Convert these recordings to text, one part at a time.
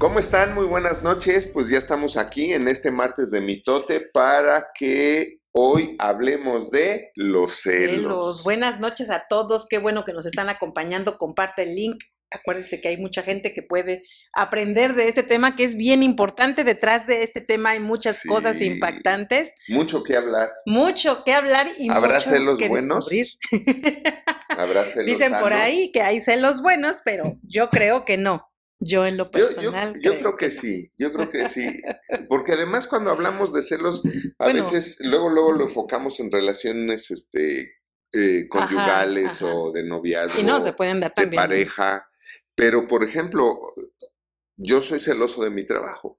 ¿Cómo están? Muy buenas noches. Pues ya estamos aquí en este martes de mitote para que hoy hablemos de los celos. Celos. Buenas noches a todos. Qué bueno que nos están acompañando. Comparte el link. Acuérdense que hay mucha gente que puede aprender de este tema, que es bien importante. Detrás de este tema hay muchas Sí. cosas impactantes, Mucho que hablar. mucho que hablar y ¿Habrá mucho celos que buenos? descubrir. Habrá celos Dicen por ahí que hay celos buenos, pero yo creo que no. Yo en lo Yo, yo- personal. yo creo que sí, yo creo que sí, porque además cuando hablamos de celos, a Bueno. veces luego luego lo enfocamos en relaciones este eh, conyugales ajá. o de noviazgo, Y no, se pueden dar de también. pareja, pero por ejemplo, yo soy celoso de mi trabajo,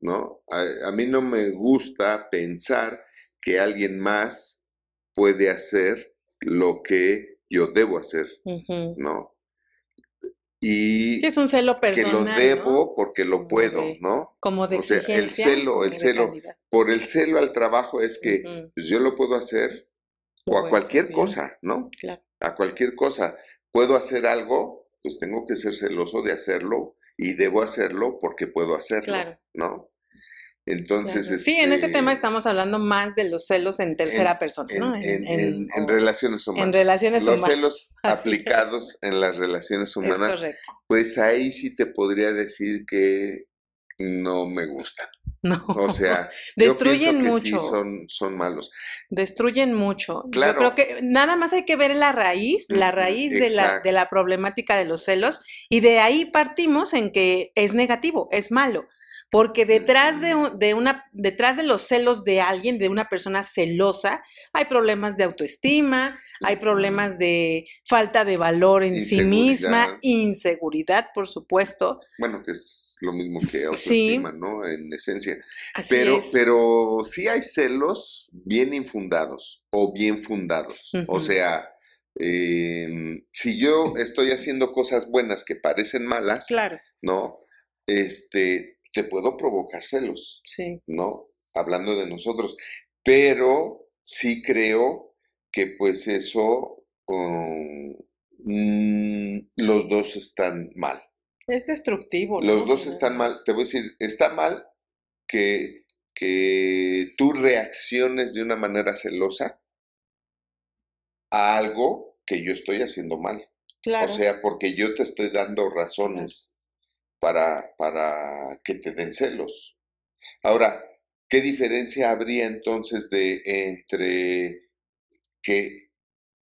¿no? A, a mí no me gusta pensar que alguien más puede hacer lo que yo debo hacer, ujú. ¿no? Y Sí, es un celo que personal. lo ¿no? debo porque lo puedo, ¿no? Como de o sea, el celo, el celo. calidad. Por el celo al trabajo es que pues, yo lo puedo hacer lo o a cualquier hacer cosa, ¿no? Claro. A cualquier cosa. Puedo hacer algo, pues tengo que ser celoso de hacerlo y debo hacerlo porque puedo hacerlo, Claro. ¿no? Entonces, Claro. Sí, en este tema este, estamos hablando más de los celos en tercera persona, en, ¿no? en- en- en relaciones humanas. relaciones Los humanas. celos Así es. aplicados en las relaciones es humanas, correcto. pues ahí sí te podría decir que no me gusta. No. O sea, destruyen yo mucho, sí son, son malos. destruyen mucho. Claro. Yo creo que nada más hay que ver la raíz, la raíz de la, de la problemática de los celos y de ahí partimos en que es negativo, es malo. Porque detrás de, de una, detrás de los celos de alguien, de una persona celosa, hay problemas de autoestima, hay problemas de falta de valor en sí misma, Inseguridad. por supuesto. Bueno, que es lo mismo que Sí. autoestima, ¿no? En esencia. Así Pero, es. pero sí hay celos bien infundados o bien fundados. O sea, em, si yo estoy haciendo cosas buenas que parecen malas, Claro, ¿no? Este, te puedo provocar celos. sí. ¿no? Hablando de nosotros, pero sí creo que pues eso, um, mm, los dos están mal. Es destructivo. Los dos están mal. Te voy a decir, está mal que, que tú reacciones de una manera celosa a algo que yo estoy haciendo mal. Claro. O sea, porque yo te estoy dando razones para, para que te den celos. Ahora, ¿qué diferencia habría entonces de entre que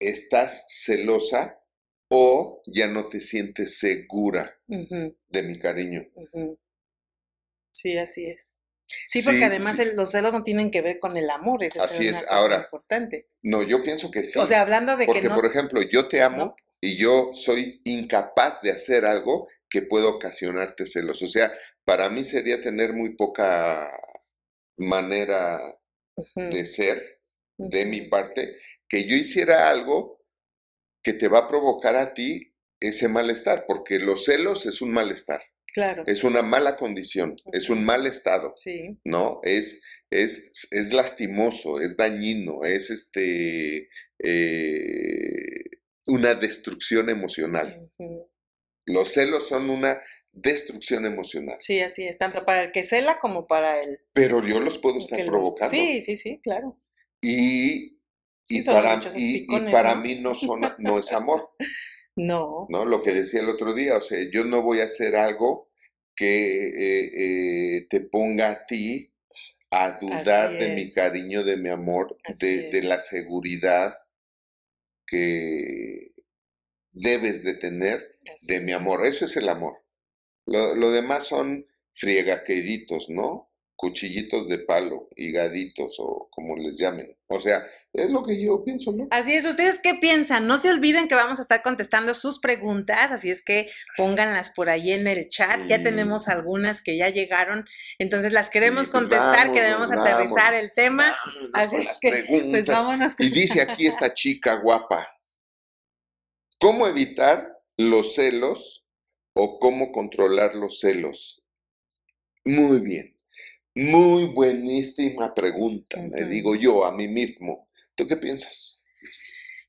estás celosa o ya no te sientes segura de mi cariño? Sí, así es. Sí, porque Sí, además sí. el- los celos no tienen que ver con el amor, esa Así es. cosa Ahora, importante. No, yo pienso que sí. O sea, hablando de porque, que no, por ejemplo, yo te amo ¿no? y yo soy incapaz de hacer algo que pueda ocasionarte celos. O sea, para mí sería tener muy poca manera de ser de mi parte que yo hiciera algo que te va a provocar a ti ese malestar, porque los celos es un malestar, Claro, es una mala condición, es un mal estado, sí, ¿no? Es, es, es lastimoso, es dañino, es este eh, una destrucción emocional. ujú. Los celos son una destrucción emocional, sí, así es, tanto para el que cela como para el pero yo los puedo estar los- provocando. Sí, sí, sí, claro. Y, y Sí, para, y- para mí no, son, no es amor. No, ¿no? Lo que decía el otro día, o sea, yo no voy a hacer algo que eh, eh, te ponga a ti a dudar de mi cariño, de mi amor, de, de la seguridad que debes de tener de mi amor. Eso es el amor. Lo, lo demás son friegaqueditos, ¿no? Cuchillitos de palo, higaditos o como les llamen. O sea, es lo que yo pienso, ¿no? Así es, ¿ustedes qué piensan? No se olviden que vamos a estar contestando sus preguntas, así es que pónganlas por ahí en el chat. Ya tenemos algunas que ya llegaron, entonces las queremos Sí, pues contestar, que vámonos, debemos aterrizar vámonos. el tema. Así es que, preguntas. pues vámonos con Y dice aquí esta chica guapa, ¿cómo evitar los celos o cómo controlar los celos? Muy bien, muy buenísima pregunta, me Ujú. digo yo a mí mismo. ¿Tú qué piensas?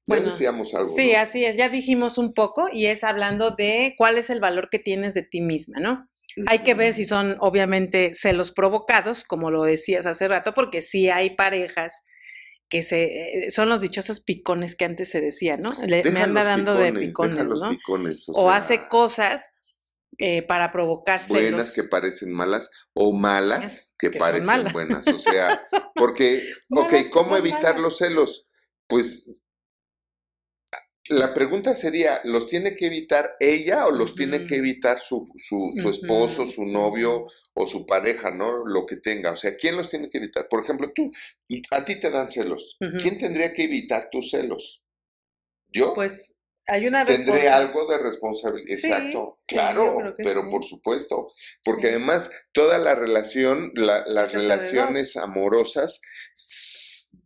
Ya Bueno, decíamos algo. Sí, ¿no? así es, ya dijimos un poco y es hablando de cuál es el valor que tienes de ti misma, ¿no? Hay que ver si son obviamente celos provocados, como lo decías hace rato, porque sí hay parejas que se eh, son los dichosos picones que antes se decía, ¿no? me Deja anda dando de picones, ¿no? picones, O sea, hace cosas eh, para provocar buenas que parecen malas o malas que, parecen malas. buenas. O sea, porque, ok, ¿cómo evitar malas. los celos? Pues la pregunta sería, ¿los tiene que evitar ella o los tiene que evitar su, su, esposo, su novio o su pareja, ¿no? Lo que tenga. O sea, ¿quién los tiene que evitar? Por ejemplo, tú, a ti te dan celos. ¿Quién tendría que evitar tus celos? ¿Yo? Pues hay una Tendré algo de responsabilidad. Sí, Exacto, sí, claro, pero sí. por supuesto. Porque además, toda la relación, la- las relaciones amorosas,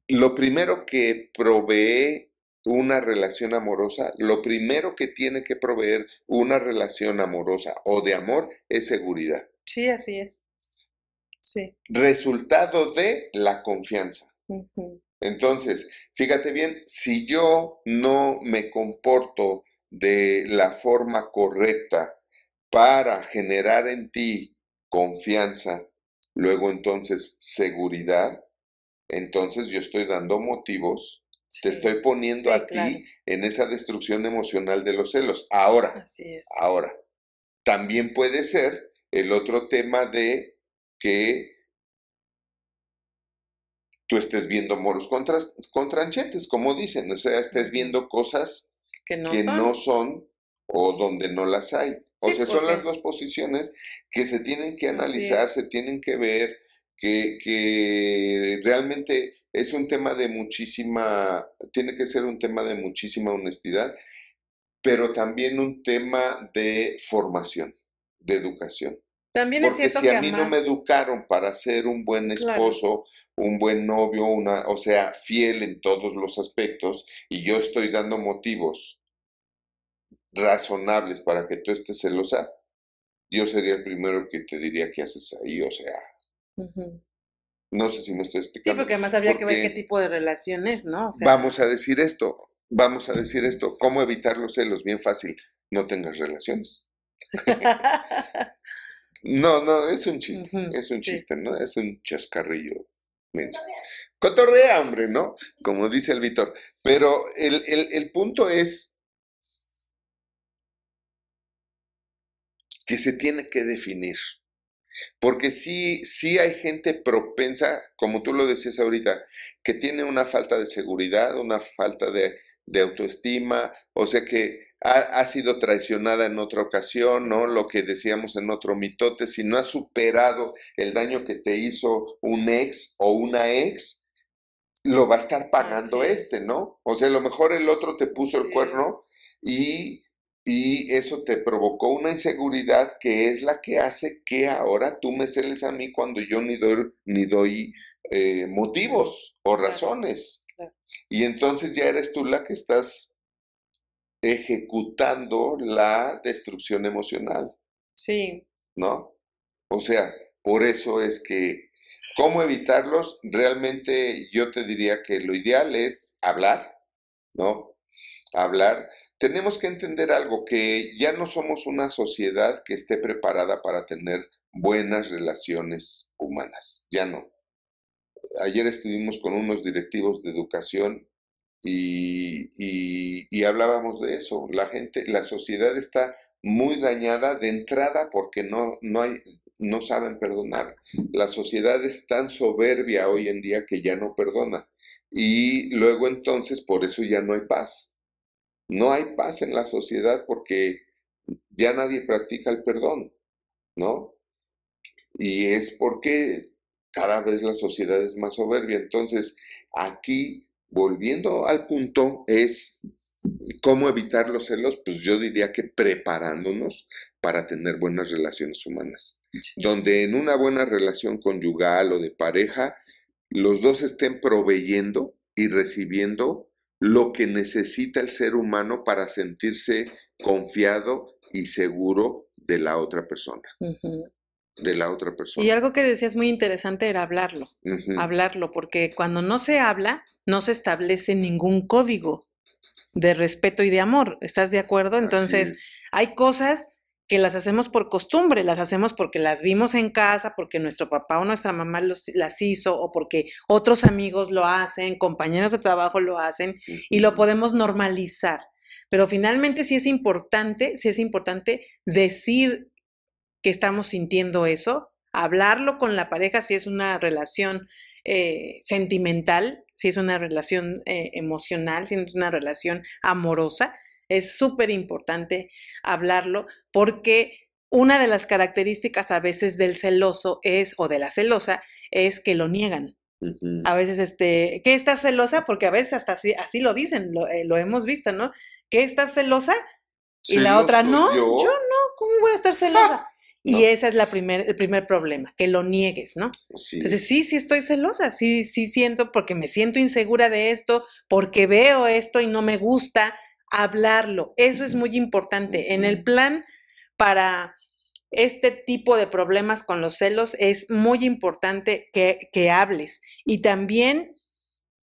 lo primero que provee una relación amorosa, lo primero que tiene que proveer una relación amorosa o de amor es seguridad. Sí, así es. Sí. Resultado de la confianza. Entonces, fíjate bien, si yo no me comporto de la forma correcta para generar en ti confianza, luego entonces seguridad, entonces yo estoy dando motivos, te estoy poniendo sí, a claro. ti en esa destrucción emocional de los celos. Ahora, Así es. Ahora, también puede ser el otro tema de que tú estés viendo moros contra, con tranchetes, como dicen, o sea, estés viendo cosas Que no que son. no son o donde no las hay. O Sí, sea, son las dos posiciones que se tienen que analizar, se tienen que ver, que, que realmente es un tema de muchísima, tiene que ser un tema de muchísima honestidad, pero también un tema de formación, de educación. También es Porque cierto si a mí no me educaron para ser un buen Claro. esposo, un buen novio, una, o sea, fiel en todos los aspectos, y yo estoy dando motivos razonables para que tú estés celosa, yo sería el primero que te diría qué haces ahí, o sea. No sé si me estoy Sí, explicando. porque además habría que ver qué tipo de relación es, ¿no? O sea, Vamos a decir esto, vamos a decir esto, ¿cómo evitar los celos? Bien fácil, no tengas relaciones. No, no, es un chiste, es un sí. chiste, ¿no? Es un chascarrillo. menso. Cotorrea, hombre, ¿no? Como dice el Víctor. Pero el, el- el punto es que se tiene que definir. Porque sí, sí hay gente propensa, como tú lo decías ahorita, que tiene una falta de seguridad, una falta de, de autoestima, o sea que ha, ha sido traicionada en otra ocasión, ¿no? Lo que decíamos en otro mitote, si no has superado el daño que te hizo un ex o una ex, lo va a estar pagando Así este, es. ¿no? O sea, a lo mejor el otro te puso el cuerno y, y eso te provocó una inseguridad que es la que hace que ahora tú me celes a mí cuando yo ni doy, ni doy eh, motivos o Claro, razones. claro. Y entonces ya eres tú la que estás ejecutando la destrucción emocional, sí, ¿no? O sea, por eso es que, ¿cómo evitarlos? Realmente yo te diría que lo ideal es hablar, ¿no? Hablar. Tenemos que entender algo, que ya no somos una sociedad que esté preparada para tener buenas relaciones humanas, ya no. Ayer estuvimos con unos directivos de educación y, hablábamos de eso. La gente, la sociedad está muy dañada de entrada porque no, no saben perdonar. La sociedad es tan soberbia hoy en día que ya no perdona. Y luego entonces por eso ya no hay paz. No hay paz en la sociedad porque ya nadie practica el perdón, ¿no? Y es porque cada vez la sociedad es más soberbia. Entonces, aquí, volviendo al punto, es cómo evitar los celos, pues yo diría que preparándonos para tener buenas relaciones humanas, sí. donde en una buena relación conyugal o de pareja, los dos estén proveyendo y recibiendo lo que necesita el ser humano para sentirse confiado y seguro de la otra persona, de la otra persona. Y algo que decías muy interesante era hablarlo, hablarlo, porque cuando no se habla, no se establece ningún código de respeto y de amor. ¿Estás de acuerdo? Entonces, es. hay cosas que las hacemos por costumbre, las hacemos porque las vimos en casa, porque nuestro papá o nuestra mamá los, las hizo o porque otros amigos lo hacen, compañeros de trabajo lo hacen y lo podemos normalizar. Pero finalmente sí es importante, sí es importante decir que estamos sintiendo eso, hablarlo con la pareja si es una relación eh, sentimental, si es una relación eh, emocional, si es una relación amorosa, es súper importante hablarlo porque una de las características a veces del celoso es, o de la celosa, es que lo niegan. A veces, este, ¿qué estás celosa? Porque a veces hasta así, así lo dicen, lo, eh, hemos visto, ¿no? ¿Qué estás celosa? Y la otra, no, yo? no, ¿cómo voy a estar celosa? Y ese es la primer, el primer problema, que lo niegues, ¿no? Entonces, sí, sí estoy celosa, sí, sí siento, porque me siento insegura de esto, porque veo esto y no me gusta, hablarlo. Eso es muy importante. En el plan para este tipo de problemas con los celos es muy importante que, que hables y también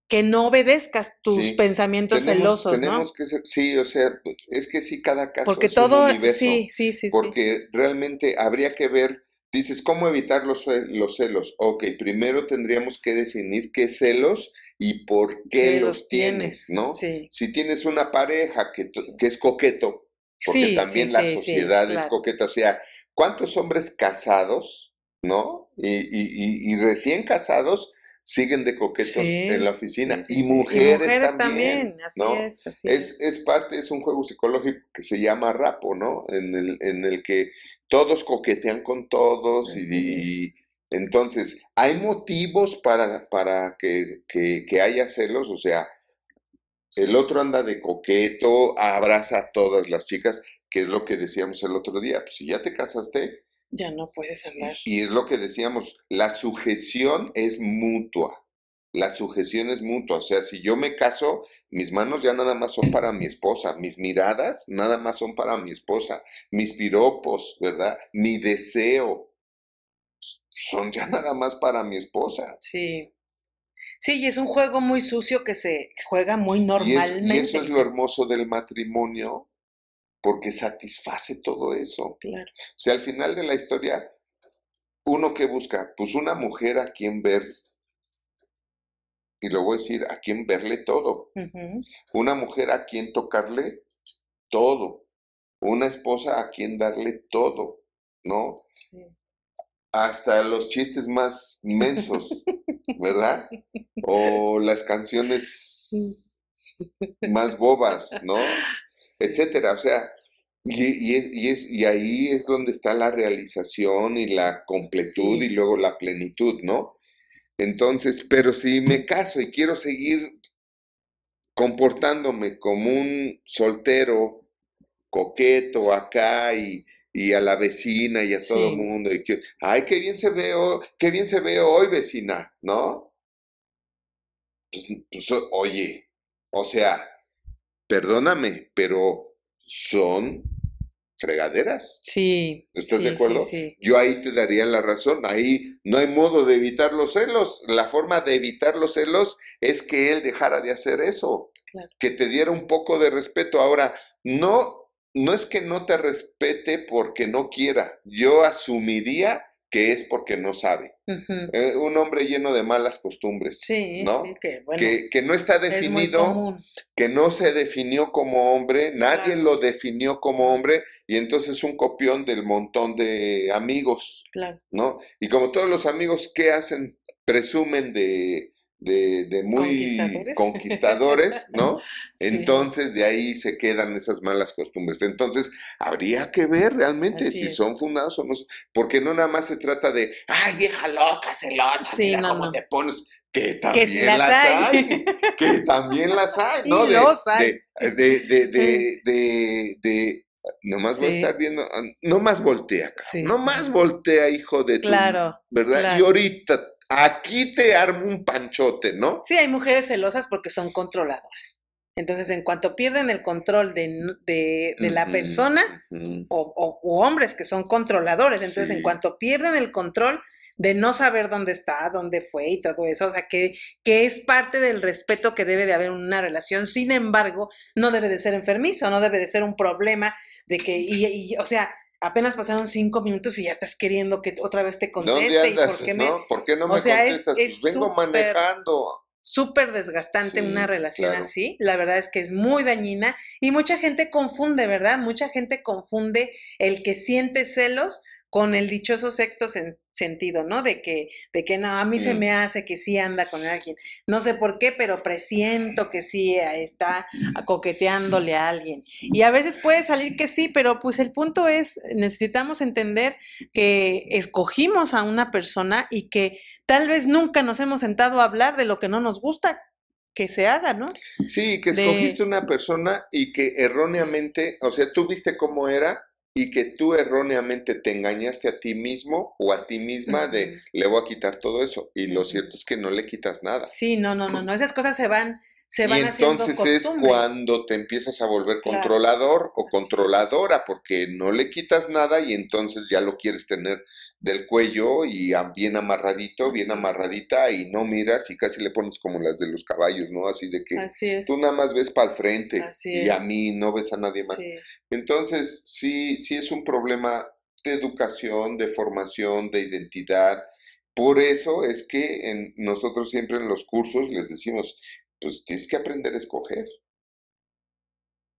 que no obedezcas tus pensamientos celosos, tenemos que ser, sí, o sea, es que sí, cada caso porque es todo, un universo, sí, sí, sí, porque realmente habría que ver, dices, ¿cómo evitar los, los celos? Ok, primero tendríamos que definir qué celos y por qué los, tienes, ¿no? Si tienes una pareja que, que es coqueto, porque también la sociedad es coqueta, o sea, ¿cuántos hombres casados, ¿no? Y, y, y recién casados siguen de coquetos en la oficina y mujeres, también, Así ¿no? es, es, es. parte, es un juego psicológico que se llama rapo, ¿no? En el, en el que todos coquetean con todos y, entonces hay motivos para, para que, que, haya celos, o sea, el otro anda de coqueto, abraza a todas las chicas, que es lo que decíamos el otro día, pues si ya te casaste, ya no puedes andar. Y es lo que decíamos, la sujeción es mutua. La sujeción es mutua. O sea, si yo me caso, mis manos ya nada más son para mi esposa, mis miradas nada más son para mi esposa, mis piropos, ¿verdad? Mi deseo son ya nada más para mi esposa. Sí. Sí, y es un juego muy sucio que se juega muy normalmente. y eso es lo hermoso del matrimonio, porque satisface todo eso. Claro. O sea, al final de la historia, uno que busca, pues una mujer a quien ver, y lo voy a decir, a quien verle todo. Una mujer a quien tocarle todo. Una esposa a quien darle todo, ¿no? Hasta los chistes más inmensos, ¿verdad? O las canciones más bobas, ¿no? etcétera. O sea, y, y, es, y ahí es donde está la realización y la completud y luego la plenitud, ¿no? Entonces, pero si me caso y quiero seguir comportándome como un soltero coqueto acá y, a la vecina y a todo el mundo y que, ay, qué bien se ve, hoy, qué bien se ve hoy, vecina, ¿no? Pues, pues oye, o sea, perdóname, pero son fregaderas. Sí. ¿Estás de acuerdo? Yo ahí te daría la razón. Ahí no hay modo de evitar los celos. La forma de evitar los celos es que él dejara de hacer eso. Que te diera un poco de respeto. Ahora, no, no es que no te respete porque no quiera. Yo asumiría que es porque no sabe. Eh, un hombre lleno de malas costumbres, ¿no? que, no está definido, que no se definió como hombre, nadie lo definió como hombre y entonces un copión del montón de amigos, ¿no? Y como todos los amigos, ¿qué hacen? Presumen de, de, muy conquistadores, ¿no? Entonces de ahí se quedan esas malas costumbres. Entonces habría que ver realmente si son fundados o no, porque no nada más se trata de, ay vieja loca, celosa, sí, mira cómo te pones, que también las, hay. que también las hay, ¿no? De, De, de, de, de, de, nomás voy a estar viendo, nomás voltea, nomás voltea, hijo de tu, claro, ¿verdad? Y ahorita aquí te armo un panchote, ¿no? Sí, hay mujeres celosas porque son controladoras. Entonces, en cuanto pierden el control de, de, la persona, o, hombres que son controladores, entonces en cuanto pierden el control de no saber dónde está, dónde fue y todo eso, o sea, que, que es parte del respeto que debe de haber en una relación, sin embargo, no debe de ser enfermizo, no debe de ser un problema de que, y, o sea, apenas pasaron cinco minutos y ya estás queriendo que otra vez te ¿Dónde conteste. y andas? por qué me... ¿No? ¿Por qué no o me sea, es- contestas? es pues vengo manejando. súper desgastante Sí, una relación claro. así. La verdad es que es muy dañina y mucha gente confunde, ¿verdad? Mucha gente confunde el que siente celos con el dichoso sexto sen- sentido, ¿no? De que, de que no, a mí se Mm. me hace que sí anda con alguien. No sé por qué, pero presiento que sí eh, está coqueteándole a alguien. Y a veces puede salir que sí, pero pues el punto es, necesitamos entender que escogimos a una persona y que tal vez nunca nos hemos sentado a hablar de lo que no nos gusta que se haga, ¿no? Sí, que de- escogiste una persona y que erróneamente, o sea, tú viste cómo era y que tú erróneamente te engañaste a ti mismo o a ti misma de le voy a quitar todo eso. Y lo cierto es que no le quitas nada. Sí, no, no, no, no, esas cosas se van, se Y van haciendo entonces es cuando te empiezas a volver Claro. controlador o controladora, porque no le quitas nada y entonces ya lo quieres tener del cuello y bien amarradito, bien amarradita y no miras y casi le pones como las de los caballos, ¿no? Así de que Así tú nada más ves para el frente Así y a mí no ves a nadie más. Sí, Entonces, sí, sí es un problema de educación, de formación, de identidad. Por eso es que en, nosotros siempre en los cursos les decimos, pues tienes que aprender a escoger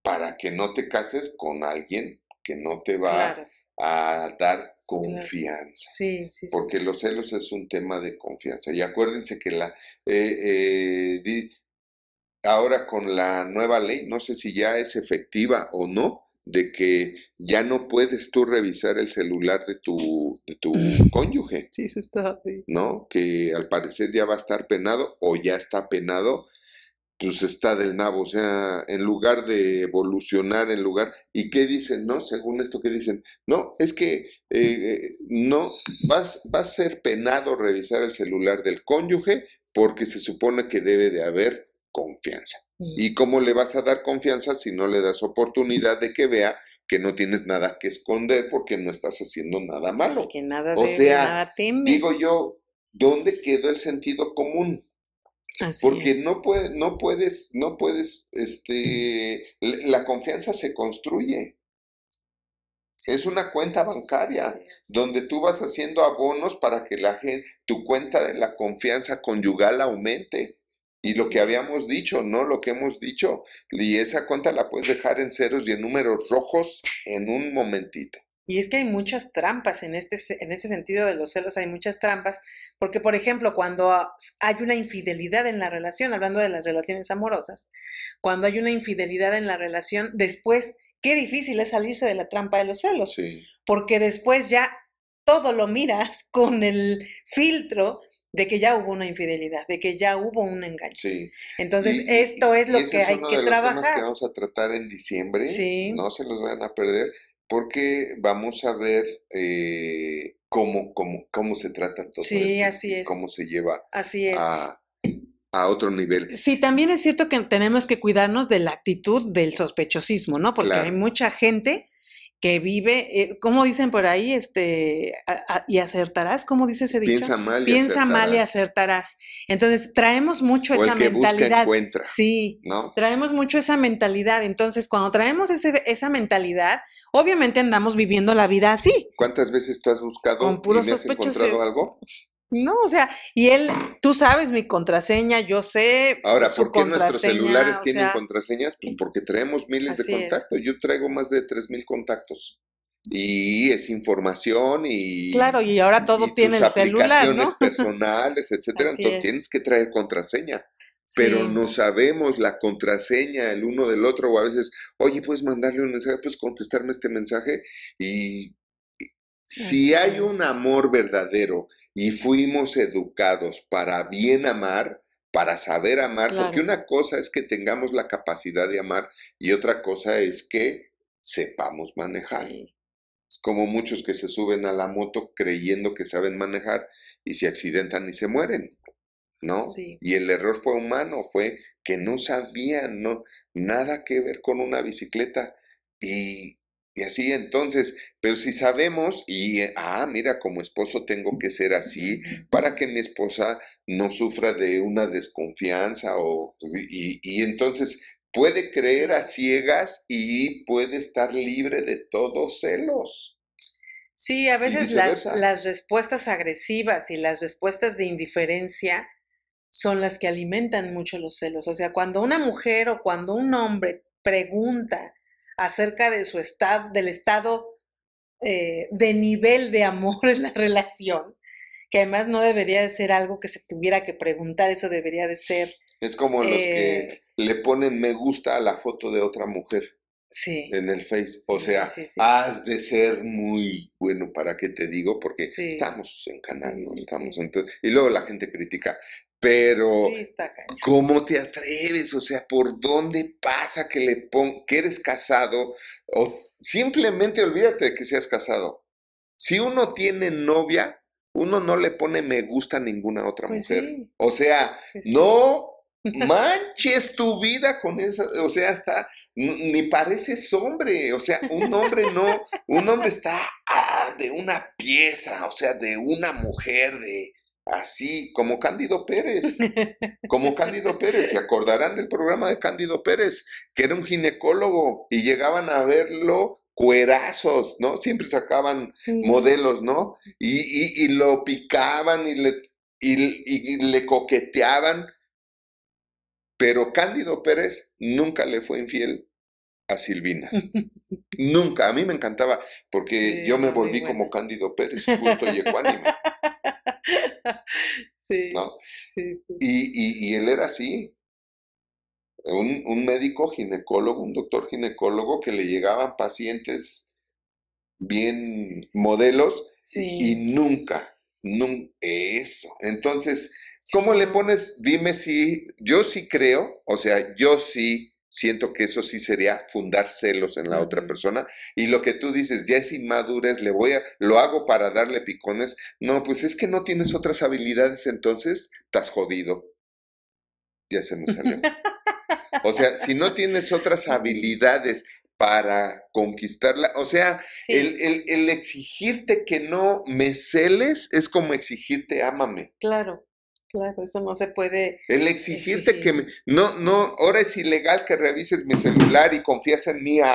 para que no te cases con alguien que no te va claro. a dar confianza. Sí, sí, sí. Porque los celos es un tema de confianza. Y acuérdense que la eh, eh, di- ahora con la nueva ley, no sé si ya es efectiva o no, de que ya no puedes tú revisar el celular de tu, de tu cónyuge, Sí, eso está bien. ¿no? Que al parecer ya va a estar penado o ya está penado, pues está del nabo, o sea, en lugar de evolucionar, en lugar, ¿y qué dicen, no? Según esto que dicen, no, es que eh, eh, no, vas, va a ser penado revisar el celular del cónyuge porque se supone que debe de haber confianza. Mm. ¿Y cómo le vas a dar confianza si no le das oportunidad de que vea que no tienes nada que esconder porque no estás haciendo nada malo? Nada O debe, sea, nada teme. Digo yo, ¿dónde quedó el sentido común? Así Porque es. no, puede, no puedes, no puedes, este, la confianza se construye. Es una cuenta bancaria donde tú vas haciendo abonos para que la gente, tu cuenta de la confianza conyugal aumente. Y lo que habíamos dicho, ¿no? Lo que hemos dicho. Y esa cuenta la puedes dejar en ceros y en números rojos en un momentito. Y es que hay muchas trampas en este, en este sentido de los celos, hay muchas trampas, porque por ejemplo, cuando hay una infidelidad en la relación, hablando de las relaciones amorosas, cuando hay una infidelidad en la relación, después, qué difícil es salirse de la trampa de los celos, Sí. porque después ya todo lo miras con el filtro de que ya hubo una infidelidad, de que ya hubo un engaño. Sí. Entonces, Y- esto es lo que hay que temas que trabajar. vamos a tratar en diciembre. Sí. No se los vayan a perder porque vamos a ver eh, cómo, cómo, cómo se trata todo Sí, esto así es. cómo se lleva Así es. a, a otro nivel. Sí, también es cierto que tenemos que cuidarnos de la actitud del sospechosismo, ¿no? Porque Claro. hay mucha gente que vive, eh, ¿cómo dicen por ahí? Este, a- a- y acertarás, ¿cómo dice ese dicho? Piensa mal y Piensa mal y acertarás. acertarás. Entonces, traemos mucho O esa el que busca mentalidad. encuentra, Sí, ¿no? traemos mucho esa mentalidad. Entonces, cuando traemos ese- esa mentalidad, obviamente andamos viviendo la vida así. ¿Cuántas veces tú has buscado Con y puro me has encontrado algo? No, o sea, y él, tú sabes mi contraseña, yo sé Ahora, su ¿por qué nuestros celulares tienen sea, contraseñas? Pues porque traemos miles de es. contactos. Yo traigo más de 3.000 contactos. Y es información y... Claro, y ahora todo y tiene tus el celular, aplicaciones ¿no? personales, etcétera. Así Entonces es. tienes que traer contraseña. Pero Sí. no sabemos la contraseña el uno del otro, o a veces, oye, puedes mandarle un mensaje, puedes contestarme este mensaje. Y si Así hay un amor verdadero y fuimos educados para bien amar, para saber amar, porque una cosa es que tengamos la capacidad de amar y otra cosa es que sepamos manejar Sí. como muchos que se suben a la moto creyendo que saben manejar y se accidentan y se mueren, ¿no? Sí. Y el error fue humano, fue que no sabían, no, nada que ver con una bicicleta. Y, y así entonces, pero si sabemos, y eh, ah, mira, como esposo tengo que ser así para que mi esposa no sufra de una desconfianza o, y, y entonces puede creer a ciegas y puede estar libre de todos celos. Sí, a veces las, las respuestas agresivas y las respuestas de indiferencia son las que alimentan mucho los celos. O sea, cuando una mujer o cuando un hombre pregunta acerca de su estado, del estado eh, de nivel de amor en la relación, que además no debería de ser algo que se tuviera que preguntar, eso debería de ser, Es como los que eh, le ponen me gusta a la foto de otra mujer sí, en el Face. O Sí, sea, sí, sí. has de ser muy bueno, ¿para qué te digo? Porque estamos en canal, ¿no? Estamos en Y luego la gente critica. Pero, sí. ¿cómo te atreves? O sea, ¿por dónde pasa que le pon que eres casado? O simplemente olvídate de que seas casado. Si uno tiene novia, uno no le pone me gusta a ninguna otra Pues mujer. sí, O sea, pues sí. no manches tu vida con eso, o sea, hasta ni pareces hombre, o sea, un hombre no, un hombre está ah, de una pieza, o sea, de una mujer, de así, como Cándido Pérez, como Cándido Pérez, se acordarán del programa de Cándido Pérez, que era un ginecólogo y llegaban a verlo cuerazos, ¿no? Siempre sacaban modelos, ¿no? Y, y- y lo picaban y le, y, y- y le coqueteaban, pero Cándido Pérez nunca le fue infiel a Silvina. Nunca, a mí me encantaba, porque Sí, yo me volví como Cándido Pérez, justo y ecuánime, sí, ¿no? sí, sí. Y, y- y él era así, un, un médico ginecólogo, un doctor ginecólogo que le llegaban pacientes bien modelos Sí. y nunca, nunca, eso. Entonces, ¿cómo le pones? Dime si, yo sí creo, o sea, yo sí siento que eso sí sería fundar celos en la otra persona. Y lo que tú dices, ya es inmadurez, le voy a, lo hago para darle picones. No, pues es que no tienes otras habilidades, entonces estás jodido. Ya se me salió. O sea, si no tienes otras habilidades para conquistarla, o sea, Sí. el, el- el exigirte que no me celes es como exigirte ámame. Claro, claro, eso no se puede. El exigirte que me, no, no, ahora es ilegal que revises mi celular y confías en mí a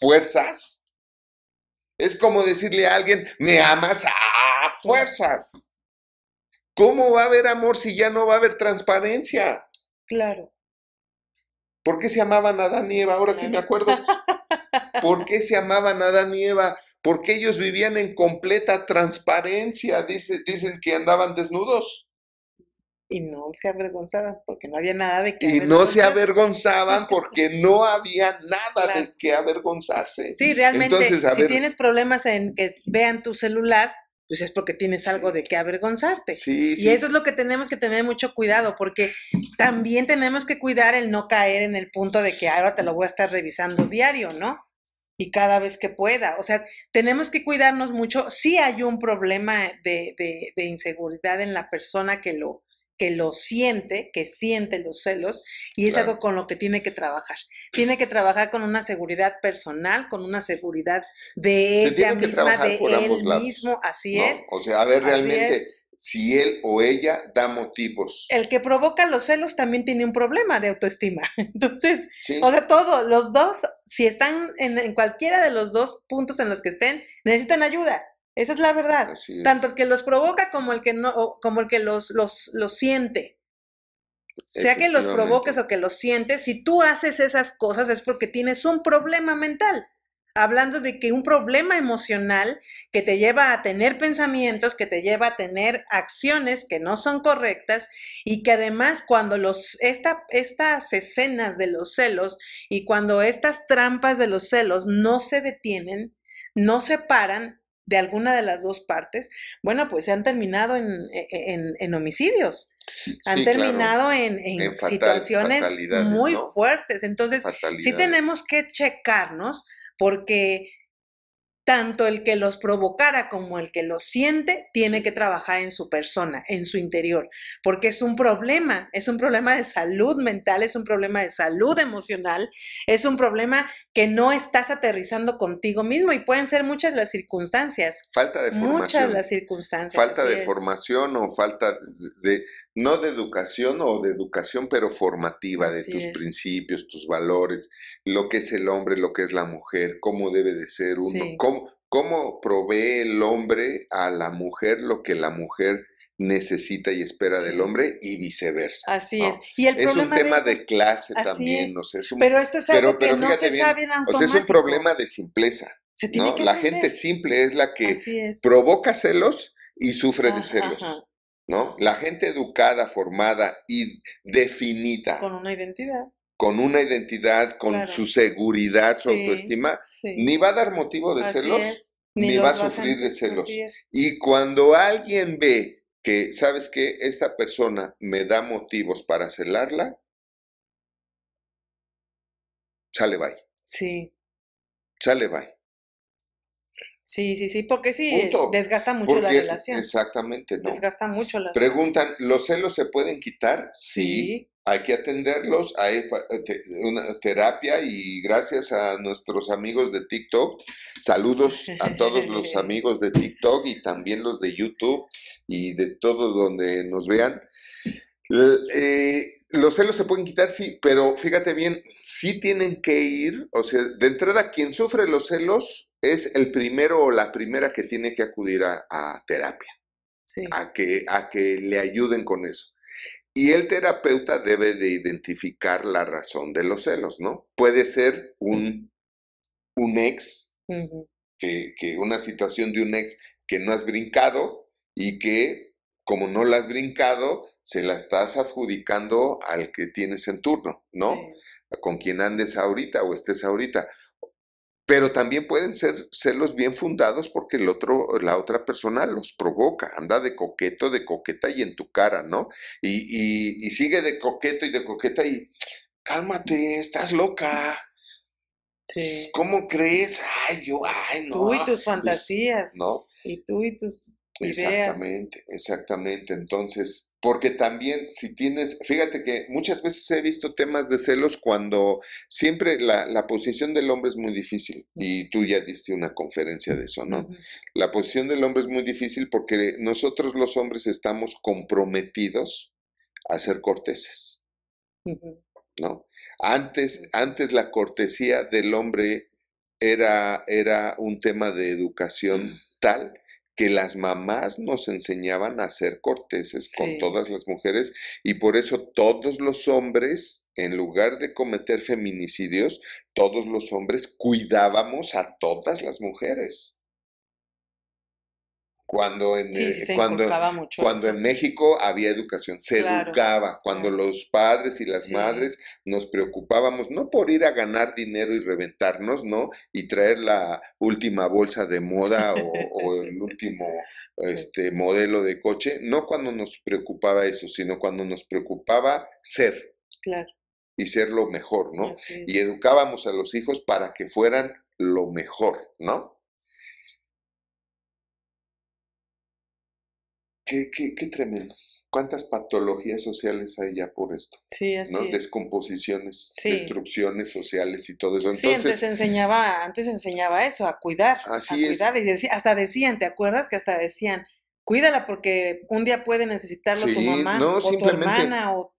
fuerzas. Es como decirle a alguien, me amas a fuerzas. ¿Cómo va a haber amor si ya no va a haber transparencia? Claro. ¿Por qué se amaban a Adán y Eva? Ahora que me acuerdo. ¿Por qué se amaban a Adán y Eva? Porque ellos vivían en completa transparencia. Dice- dicen que andaban desnudos. Y no se avergonzaban porque no había nada de que Y no se avergonzaban porque no había nada Claro. de que avergonzarse. Sí, realmente, Entonces, si ver- tienes problemas en que vean tu celular, pues es porque tienes Sí. algo de qué avergonzarte. Sí, Y sí. eso es lo que tenemos que tener mucho cuidado, porque también tenemos que cuidar el no caer en el punto de que ahora te lo voy a estar revisando diario, ¿no? Y cada vez que pueda. O sea, tenemos que cuidarnos mucho. Sí hay un problema de, de- de inseguridad en la persona que lo, que lo siente, que siente los celos, y es Claro. algo con lo que tiene que trabajar. Tiene que trabajar con una seguridad personal, con una seguridad de Se ella tiene que misma, trabajar de por él ambos lados, mismo, así ¿no? es. O sea, a ver realmente si él o ella da motivos. el que provoca los celos también tiene un problema de autoestima. Entonces, ¿sí? o sea, todos, los dos, si están en, en cualquiera de los dos puntos en los que estén, necesitan ayuda. Esa es la verdad. Así es. Tanto el que los provoca como el que no, como el que los, los, los siente. Sea que los provoques o que los sientes, si tú haces esas cosas es porque tienes un problema mental. Hablando de que un problema emocional que te lleva a tener pensamientos, que te lleva a tener acciones que no son correctas y que además cuando los, esta, estas escenas de los celos y cuando estas trampas de los celos no se detienen, no se paran de alguna de las dos partes, bueno, pues se han terminado en, en- en homicidios, han Sí, terminado en, en En fatal- situaciones muy ¿no? fuertes. Entonces, sí tenemos que checarnos porque tanto el que los provocara como el que los siente tiene que trabajar en su persona, en su interior, porque es un problema, es un problema de salud mental, es un problema de salud emocional, es un problema que no estás aterrizando contigo mismo y pueden ser muchas las circunstancias, Falta de muchas formación. las circunstancias. Falta de es. formación o falta de, de- no de educación o de educación, pero formativa de Así tus es. principios, tus valores, lo que es el hombre, lo que es la mujer, cómo debe de ser uno, Sí. cómo, cómo provee el hombre a la mujer lo que la mujer necesita y espera Sí. del hombre y viceversa. Así ¿no? es. Y el Es un tema de clase Así también, es. no sé, es un, Pero esto es pero- algo que pero no fíjate se bien, sabe en o sea, es un problema de simpleza, Se tiene ¿no? que La gente simple es la que provoca celos y sufre de celos, ajá. ¿no? La gente educada, formada y definida, Con una identidad. Con una identidad, con Claro. su seguridad, su Sí, autoestima, Sí. ni va a dar motivo de Así celos, es. ni va a sufrir de celos. Y cuando alguien ve que, ¿sabes qué? Esta persona me da motivos para celarla, sale bye, Sí. sale bye. Sí, sí, sí, porque sí, Punto. desgasta mucho la relación. Exactamente, ¿no? Desgasta mucho la Preguntan, ¿los celos se pueden quitar? Sí. Hay que atenderlos, hay te- una terapia y gracias a nuestros amigos de TikTok, saludos a todos los amigos de TikTok y también los de YouTube y de todo donde nos vean. Eh, los celos se pueden quitar, sí, pero fíjate bien, sí tienen que ir, o sea, de entrada quien sufre los celos es el primero o la primera que tiene que acudir a- a terapia Sí. a que, a que le ayuden con eso. Y el terapeuta debe de identificar la razón de los celos, ¿no? Puede ser un, un ex, que, que una situación de un ex que no has brincado y que como no la has brincado, se la estás adjudicando al que tienes en turno, ¿no? Sí. Con quien andes ahorita o estés ahorita. Pero también pueden ser celos bien fundados porque el otro, la otra persona los provoca, anda de coqueto, de coqueta y en tu cara, ¿no? Y, y, y sigue de coqueto y de coqueta y cálmate, estás loca. Sí. ¿Cómo crees? Ay, yo, ay, no. Tú y tus pues, fantasías. ¿No? Y tú y tus. Exactamente, exactamente. Entonces, porque también si tienes, fíjate que muchas veces he visto temas de celos cuando siempre la, la posición del hombre es muy difícil y tú ya diste una conferencia de eso, ¿no? La posición del hombre es muy difícil porque nosotros los hombres estamos comprometidos a ser corteses. ¿no? Antes, antes la cortesía del hombre era, era un tema de educación tal que las mamás nos enseñaban a ser corteses con todas las mujeres y por eso todos los hombres, en lugar de cometer feminicidios, todos los hombres cuidábamos a todas las mujeres. Cuando en, Sí, sí, se cuando, cuando en México había educación, se Claro, educaba, cuando claro. los padres y las Sí. madres nos preocupábamos, no por ir a ganar dinero y reventarnos, ¿no? Y traer la última bolsa de moda o, o el último este, modelo de coche, no cuando nos preocupaba eso, sino cuando nos preocupaba ser Claro. y ser lo mejor, ¿no? Y educábamos a los hijos para que fueran lo mejor, ¿no? Qué, qué, qué tremendo. ¿Cuántas patologías sociales hay ya por esto? Sí, así ¿no? es. Descomposiciones, Sí. destrucciones sociales y todo eso. Sí, antes Entonces, enseñaba, antes enseñaba eso, a cuidar, Así a es. cuidar, y decía- hasta decían, ¿te acuerdas que hasta decían, cuídala porque un día puede necesitarlo tu mamá no, o tu simplemente- hermana o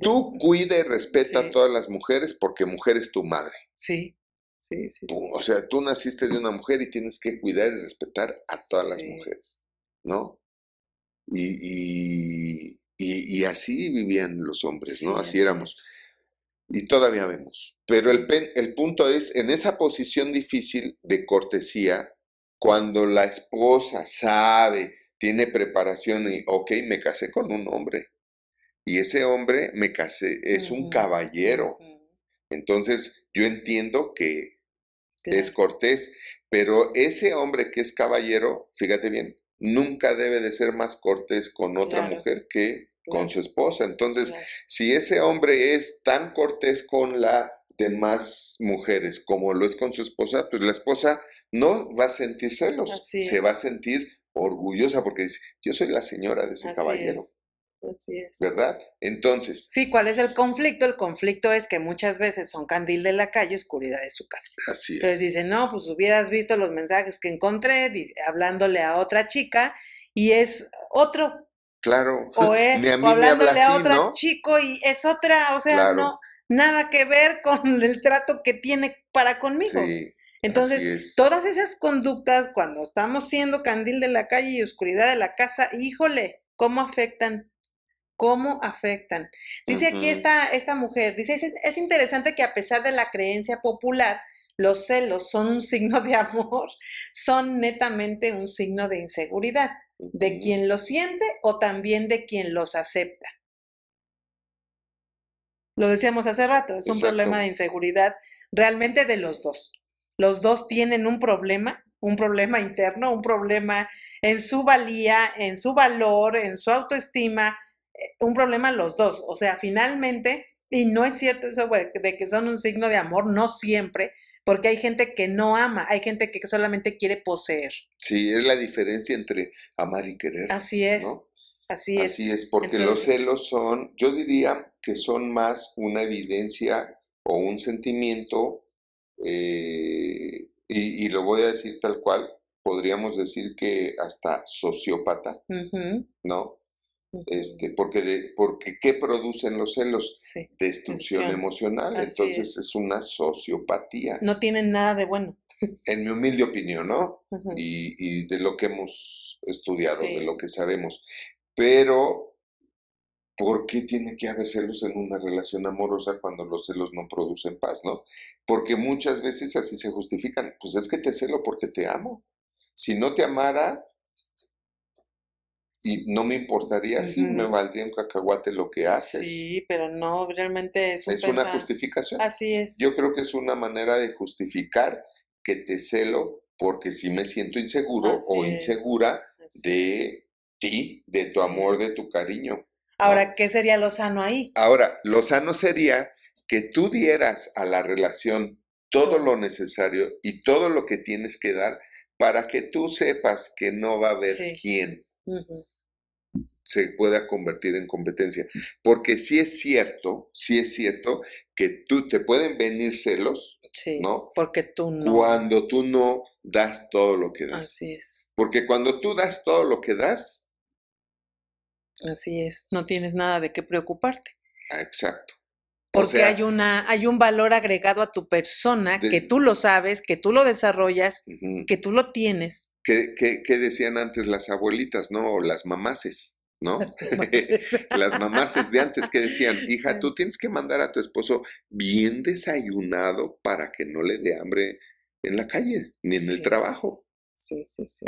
tú cuida y respeta Sí. a todas las mujeres porque mujer es tu madre. sí, sí, sí, Tú- o sea, tú naciste de una mujer y tienes que cuidar y respetar a todas las mujeres, ¿no? Y, y, y- y así vivían los hombres, ¿no? Sí, así éramos. Y todavía vemos. Pero el, pen- el punto es, en esa posición difícil de cortesía, cuando la esposa sabe, tiene preparación y, ok, me casé con un hombre. Y ese hombre me casé, es un caballero. Entonces, yo entiendo que es cortés, pero ese hombre que es caballero, fíjate bien, nunca debe de ser más cortés con otra Claro. mujer que con Claro. su esposa. Entonces, Claro. si ese hombre es tan cortés con las demás mujeres como lo es con su esposa, pues la esposa no va a sentir celos, se va a sentir orgullosa porque dice, yo soy la señora de ese Así caballero, es, así es. ¿verdad? Entonces, Sí, ¿cuál es el conflicto? El conflicto es que muchas veces son candil de la calle, oscuridad de su casa. así Entonces es. dicen, no, pues hubieras visto los mensajes que encontré, hablándole a otra chica, y es otro, Claro, o, es, ni a mí o me habla hablándole a otro ¿no? chico y es otra, o sea, Claro. no, nada que ver con el trato que tiene para conmigo. Sí, Entonces, todas esas conductas, cuando estamos siendo candil de la calle y oscuridad de la casa, híjole, ¿cómo afectan? ¿Cómo afectan? Dice aquí esta, esta mujer, dice, es, es interesante que a pesar de la creencia popular, los celos son un signo de amor, son netamente un signo de inseguridad, de quien los siente o también de quien los acepta. Lo decíamos hace rato, es un problema de inseguridad realmente de los dos. Los dos tienen un problema, un problema interno, un problema en su valía, en su valor, en su autoestima, un problema los dos. O sea, finalmente, y no es cierto eso de que son un signo de amor, no siempre, porque hay gente que no ama, hay gente que solamente quiere poseer. Sí, es la diferencia entre amar y querer. Así es. Así es. Así es, porque los celos son, yo diría que son más una evidencia o un sentimiento, eh, y, lo voy a decir tal cual, podríamos decir que hasta sociópata, ¿no? Este, porque, de, porque ¿qué producen los celos? Destrucción emocional. Entonces es. una sociopatía. No tienen nada de bueno. En mi humilde opinión, ¿no? y, de lo que hemos estudiado, de lo que sabemos. Pero, ¿por qué tiene que haber celos en una relación amorosa cuando los celos no producen paz, ¿no? Porque muchas veces así se justifican. Pues es que te celo porque te amo. Si no te amara, y no me importaría si me valdría un cacahuate lo que haces. Sí, pero no, realmente es, es una justificación. Así es. Yo creo que es una manera de justificar que te celo porque si me siento inseguro o insegura de ti, de tu amor, de tu cariño. Ahora, ¿qué sería lo sano ahí? Ahora, lo sano sería que tú dieras a la relación todo lo necesario y todo lo que tienes que dar para que tú sepas que no va a haber quién se pueda convertir en competencia. Porque sí es cierto, sí es cierto que tú te pueden venir celos, ¿no? Porque tú no. Cuando tú no das todo lo que das. Así es. Porque cuando tú das todo lo que das. Así es, no tienes nada de qué preocuparte. Ah, exacto. Porque hay, una, hay un valor agregado a tu persona que tú lo sabes, que tú lo desarrollas, que tú lo tienes. ¿Qué, decían antes las abuelitas, no? O las mamaces, ¿no? Las mamaces. de antes que decían, hija, tú tienes que mandar a tu esposo bien desayunado para que no le dé hambre en la calle, ni en el trabajo. Sí, sí, sí.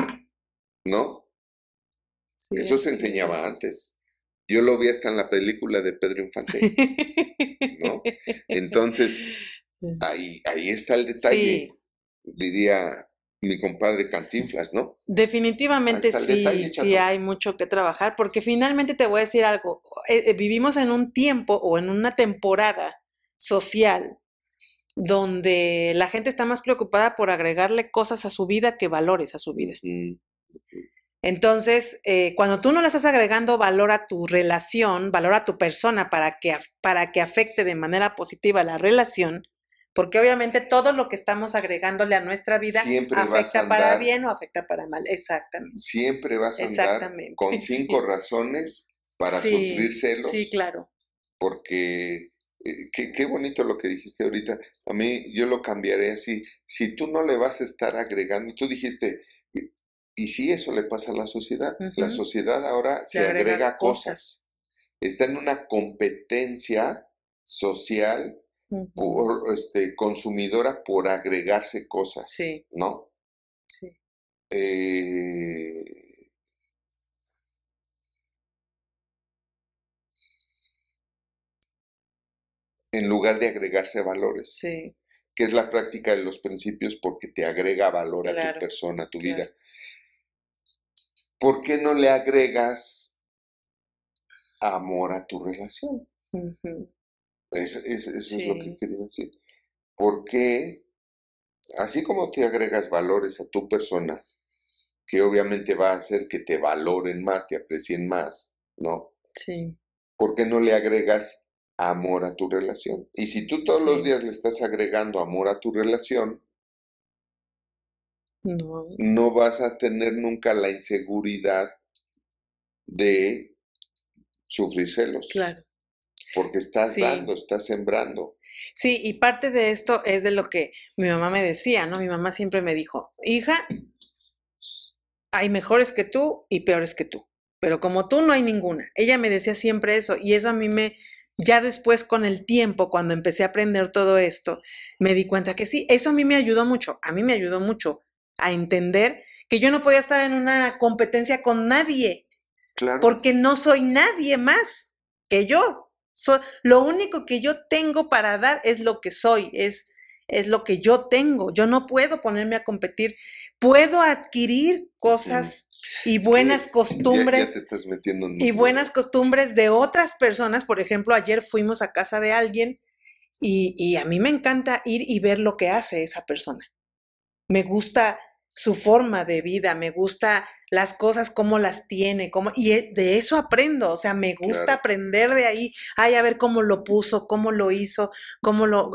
¿No? Eso se enseñaba antes. Yo lo vi hasta en la película de Pedro Infante. ¿no? Entonces, ahí, ahí está el detalle, diría mi compadre Cantinflas, ¿no? Definitivamente sí, sí hay mucho que trabajar, porque finalmente te voy a decir algo, eh, eh, vivimos en un tiempo o en una temporada social donde la gente está más preocupada por agregarle cosas a su vida que valores a su vida. Entonces, eh, cuando tú no le estás agregando valor a tu relación, valor a tu persona para que, para que afecte de manera positiva la relación, porque obviamente todo lo que estamos agregándole a nuestra vida afecta para bien o afecta para mal. Exactamente. Siempre vas a andar con cinco razones para sufrir celos. Sí, claro. Porque eh, qué, qué, bonito lo que dijiste ahorita. A mí yo lo cambiaré así. Si tú no le vas a estar agregando, tú dijiste, y sí, eso le pasa a la sociedad. La sociedad ahora se, agrega, cosas. Está en una competencia social por, este, consumidora por agregarse cosas, sí. ¿no? Sí. Eh, en lugar de agregarse valores. Sí. Que es la práctica de los principios porque te agrega valor a tu persona, a tu vida. ¿por qué no le agregas amor a tu relación? Eso, es lo que quería decir. ¿Por qué, así como te agregas valores a tu persona, que obviamente va a hacer que te valoren más, te aprecien más, ¿no? Sí. ¿Por qué no le agregas amor a tu relación? Y si tú todos los días le estás agregando amor a tu relación, no. vas a tener nunca la inseguridad de sufrir celos. Claro. Porque estás Sí. dando, estás sembrando. Sí, y parte de esto es de lo que mi mamá me decía, ¿no? Mi mamá siempre me dijo, hija, hay mejores que tú y peores que tú, pero como tú no hay ninguna. Ella me decía siempre eso y eso a mí me, ya después con el tiempo, cuando empecé a aprender todo esto, me di cuenta que sí, eso a mí me ayudó mucho, a mí me ayudó mucho a entender que yo no podía estar en una competencia con nadie, Claro. porque no soy nadie más que yo. So- lo único que yo tengo para dar es lo que soy, es, es lo que yo tengo. Yo no puedo ponerme a competir. Puedo adquirir cosas y buenas Ya- Ya, costumbres te estás metiendo en y buenas costumbres de otras personas. Por ejemplo, ayer fuimos a casa de alguien y, y a mí me encanta ir y ver lo que hace esa persona. Me gusta su forma de vida, me gusta las cosas, cómo las tiene, cómo, y e- de eso aprendo, o sea, me gusta Claro. aprender de ahí, ay, a ver cómo lo puso, cómo lo hizo, cómo lo...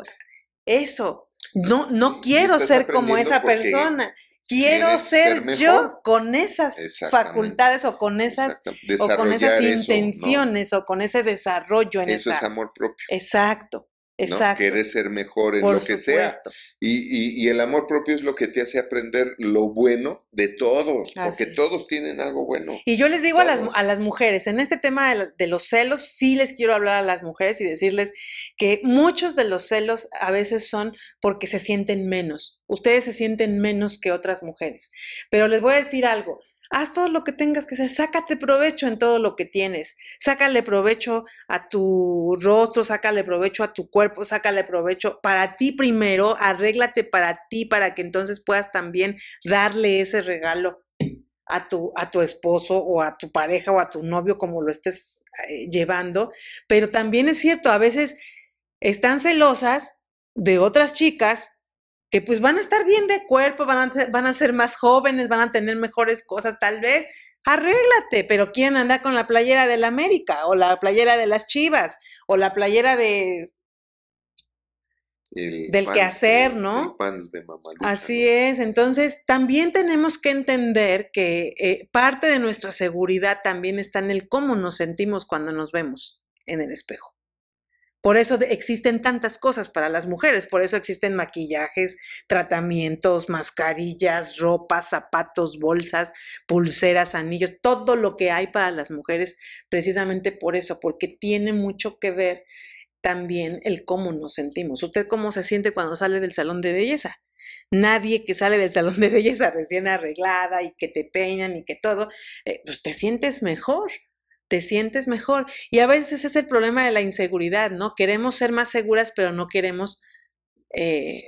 Eso, no, no quiero ser como esa persona, quiero ser ser, yo con esas facultades o con esas o con esas Desarrollar eso, ¿no? intenciones o con ese desarrollo en Eso esa. es amor propio. Exacto, ¿no? exacto. Querer ser mejor en por lo que sea. Y, y- y el amor propio es lo que te hace aprender lo bueno de todos, Así porque es. todos tienen algo bueno. Y yo les digo a las, a las mujeres, en este tema de, de los celos, sí les quiero hablar a las mujeres y decirles que muchos de los celos a veces son porque se sienten menos. Ustedes se sienten menos que otras mujeres. Pero les voy a decir algo. Haz todo lo que tengas que hacer, sácate provecho en todo lo que tienes, sácale provecho a tu rostro, sácale provecho a tu cuerpo, sácale provecho para ti primero, arréglate para ti, para que entonces puedas también darle ese regalo a tu, a tu esposo o a tu pareja o a tu novio, como lo estés eh, llevando. Pero también es cierto, a veces están celosas de otras chicas que pues van a estar bien de cuerpo, van a, ser, van a ser más jóvenes, van a tener mejores cosas tal vez. Arréglate, pero ¿quién anda con la playera del América o la playera de las Chivas o la playera de... El Del quehacer, de- ¿no? De mamalucha, Así ¿no? es, entonces también tenemos que entender que eh, parte de nuestra seguridad también está en el cómo nos sentimos cuando nos vemos en el espejo. Por eso existen tantas cosas para las mujeres, por eso existen maquillajes, tratamientos, mascarillas, ropas, zapatos, bolsas, pulseras, anillos, todo lo que hay para las mujeres, precisamente por eso, porque tiene mucho que ver también el cómo nos sentimos. ¿Usted cómo se siente cuando sale del salón de belleza? Nadie que sale del salón de belleza recién arreglada y que te peinan y que todo, eh, pues te sientes mejor, te sientes mejor. Y a veces ese es el problema de la inseguridad, ¿no? Queremos ser más seguras, pero no queremos eh,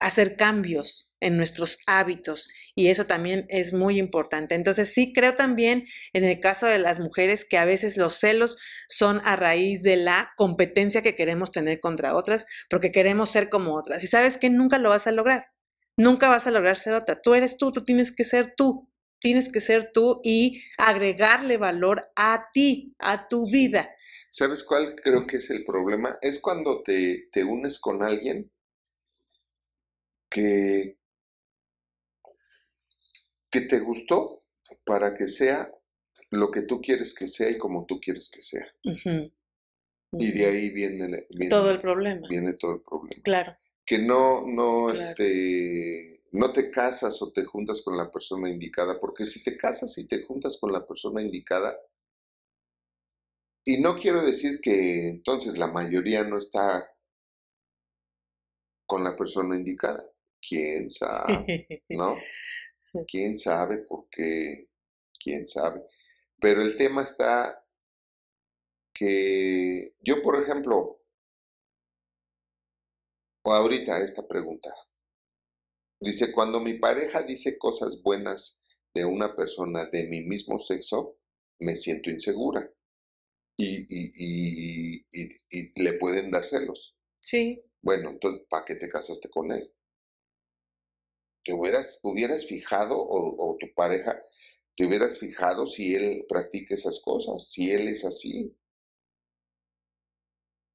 hacer cambios en nuestros hábitos y eso también es muy importante. Entonces sí creo también en el caso de las mujeres que a veces los celos son a raíz de la competencia que queremos tener contra otras porque queremos ser como otras. Y sabes que nunca lo vas a lograr. Nunca vas a lograr ser otra. Tú eres tú, tú tienes que ser tú. Tienes que ser tú y agregarle valor a ti, a tu vida. ¿Sabes cuál creo que es el problema? Es cuando te, te unes con alguien que, que te gustó para que sea lo que tú quieres que sea y como tú quieres que sea. Y de ahí viene, viene, todo el problema. viene todo el problema. Claro. Que no, no, Claro. este, no te casas o te juntas con la persona indicada, porque si te casas y te juntas con la persona indicada, y no quiero decir que entonces la mayoría no está con la persona indicada. ¿Quién sabe? ¿No? ¿Quién sabe por qué? ¿Quién sabe? Pero el tema está que yo, por ejemplo, o ahorita esta pregunta, dice, cuando mi pareja dice cosas buenas de una persona de mi mismo sexo, me siento insegura y, y, y, y, y le pueden dar celos. Sí, Bueno, entonces, ¿para qué te casaste con él? ¿Te hubieras, hubieras fijado o, o tu pareja te hubieras fijado si él practica esas cosas, si él es así?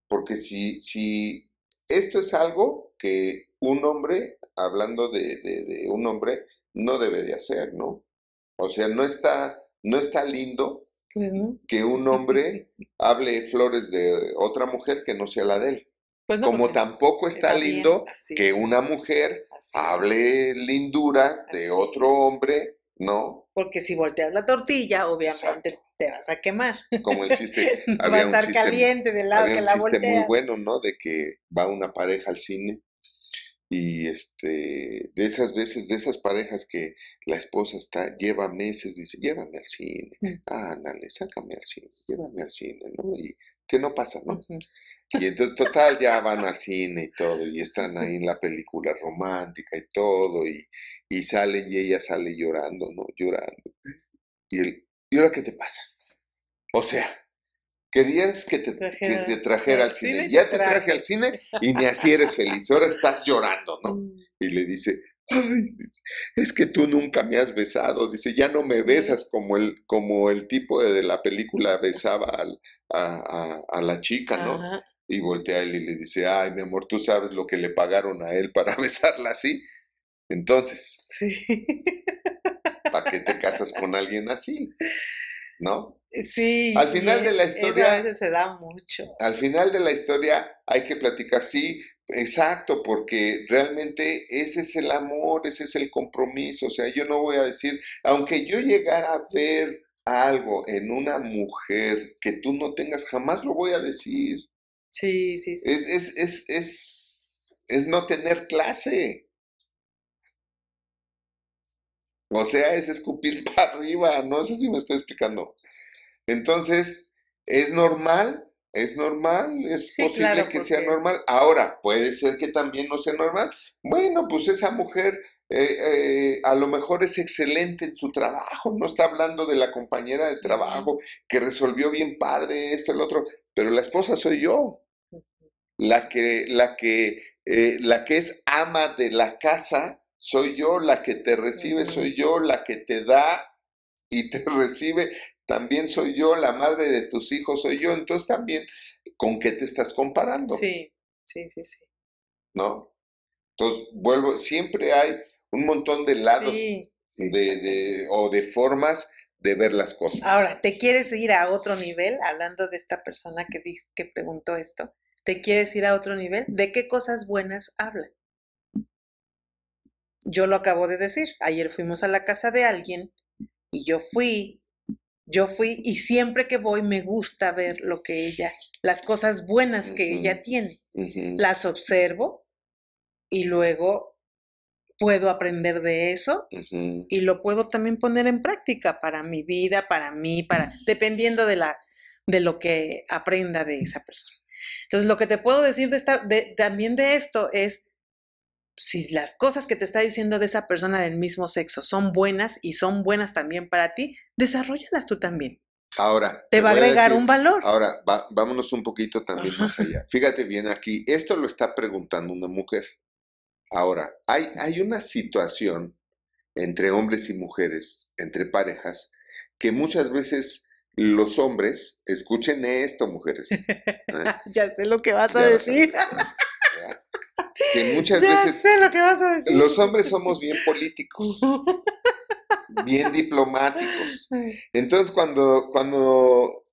Porque si, si esto es algo que un hombre, hablando de, de, de un hombre, no debe de hacer, ¿no? O sea, no está, no está lindo Pues no. que un hombre hable flores de otra mujer que no sea la de él. Pues no, Como porque tampoco está, lindo que una mujer así hable linduras de otro hombre, ¿no? Porque si volteas la tortilla, obviamente te vas a quemar. Como el chiste, Va a había un estar chiste, caliente del lado había que un la muy bueno, ¿no? De que va una pareja al cine y este, de esas veces, de esas parejas que la esposa está, lleva meses, dice, llévame al cine, Mm. ándale, sácame al cine, llévame al cine, ¿no? Y que no pasa, ¿no? Y entonces, total, ya van al cine y todo, y están ahí en la película romántica y todo, y, y salen y ella sale llorando, ¿no? Llorando. Y él, ¿y ahora qué te pasa? O sea, querías que te, que Trajera te trajera al cine, ya te te traje traje. al cine y ni así eres feliz, ahora estás llorando, ¿no? Mm. Y le dice, ay, es que tú nunca me has besado, dice, ya no me besas como el, como el tipo de, de la película besaba al- a, a- a la chica, ¿no? Ajá. Y voltea a él y le dice, ay, mi amor, tú sabes lo que le pagaron a él para besarla así. Entonces, Sí. ¿para qué te casas con alguien así? ¿No? Sí. Al final de la eso historia- a veces se da mucho. Al final de la historia hay que platicar, sí, exacto, porque realmente ese es el amor, ese es el compromiso. O sea, yo no voy a decir, aunque yo llegara a ver algo en una mujer que tú no tengas, jamás lo voy a decir. Sí, sí, sí. Es, es, es, es, es no tener clase. O sea, es escupir para arriba. No sé si me estoy explicando. Entonces, es normal, es normal, es Sí, posible claro, que sea normal. Ahora, puede ser que también no sea normal. Bueno, pues esa mujer eh, eh, a lo mejor es excelente en su trabajo. No está hablando de la compañera de trabajo que resolvió bien padre esto, el otro. Pero la esposa soy yo la que, la que, eh, la que es ama de la casa, soy yo, la que te recibe, soy yo, la que te da y te recibe, también soy yo, la madre de tus hijos soy yo, entonces también, ¿con qué te estás comparando? Sí, sí, sí, sí. ¿No? Entonces, vuelvo, siempre hay un montón de lados Sí, sí, de, de- o de formas de ver las cosas. Ahora, ¿te quieres ir a otro nivel? Hablando de esta persona que dijo, que preguntó esto, ¿te quieres ir a otro nivel? ¿De qué cosas buenas habla? Yo lo acabo de decir. Ayer fuimos a la casa de alguien y yo fui, yo fui y siempre que voy me gusta ver lo que ella, las cosas buenas que ella tiene. Las observo y luego puedo aprender de eso y lo puedo también poner en práctica para mi vida, para mí, para dependiendo de la de lo que aprenda de esa persona. Entonces, lo que te puedo decir de esta, de- también de esto es si las cosas que te está diciendo de esa persona del mismo sexo son buenas y son buenas también para ti, desarrollalas tú también. Ahora, Te va a agregar decir- un valor. Ahora, va- vámonos un poquito también Ajá. más allá. Fíjate bien aquí, esto lo está preguntando una mujer. Ahora, hay, hay una situación entre hombres y mujeres, entre parejas, que muchas veces los hombres, escuchen esto, mujeres, ¿eh? ya sé lo que vas a Ya vas a decir. que muchas ya veces sé lo que vas a decir. los hombres somos bien políticos, bien diplomáticos. Entonces, cuando, cuando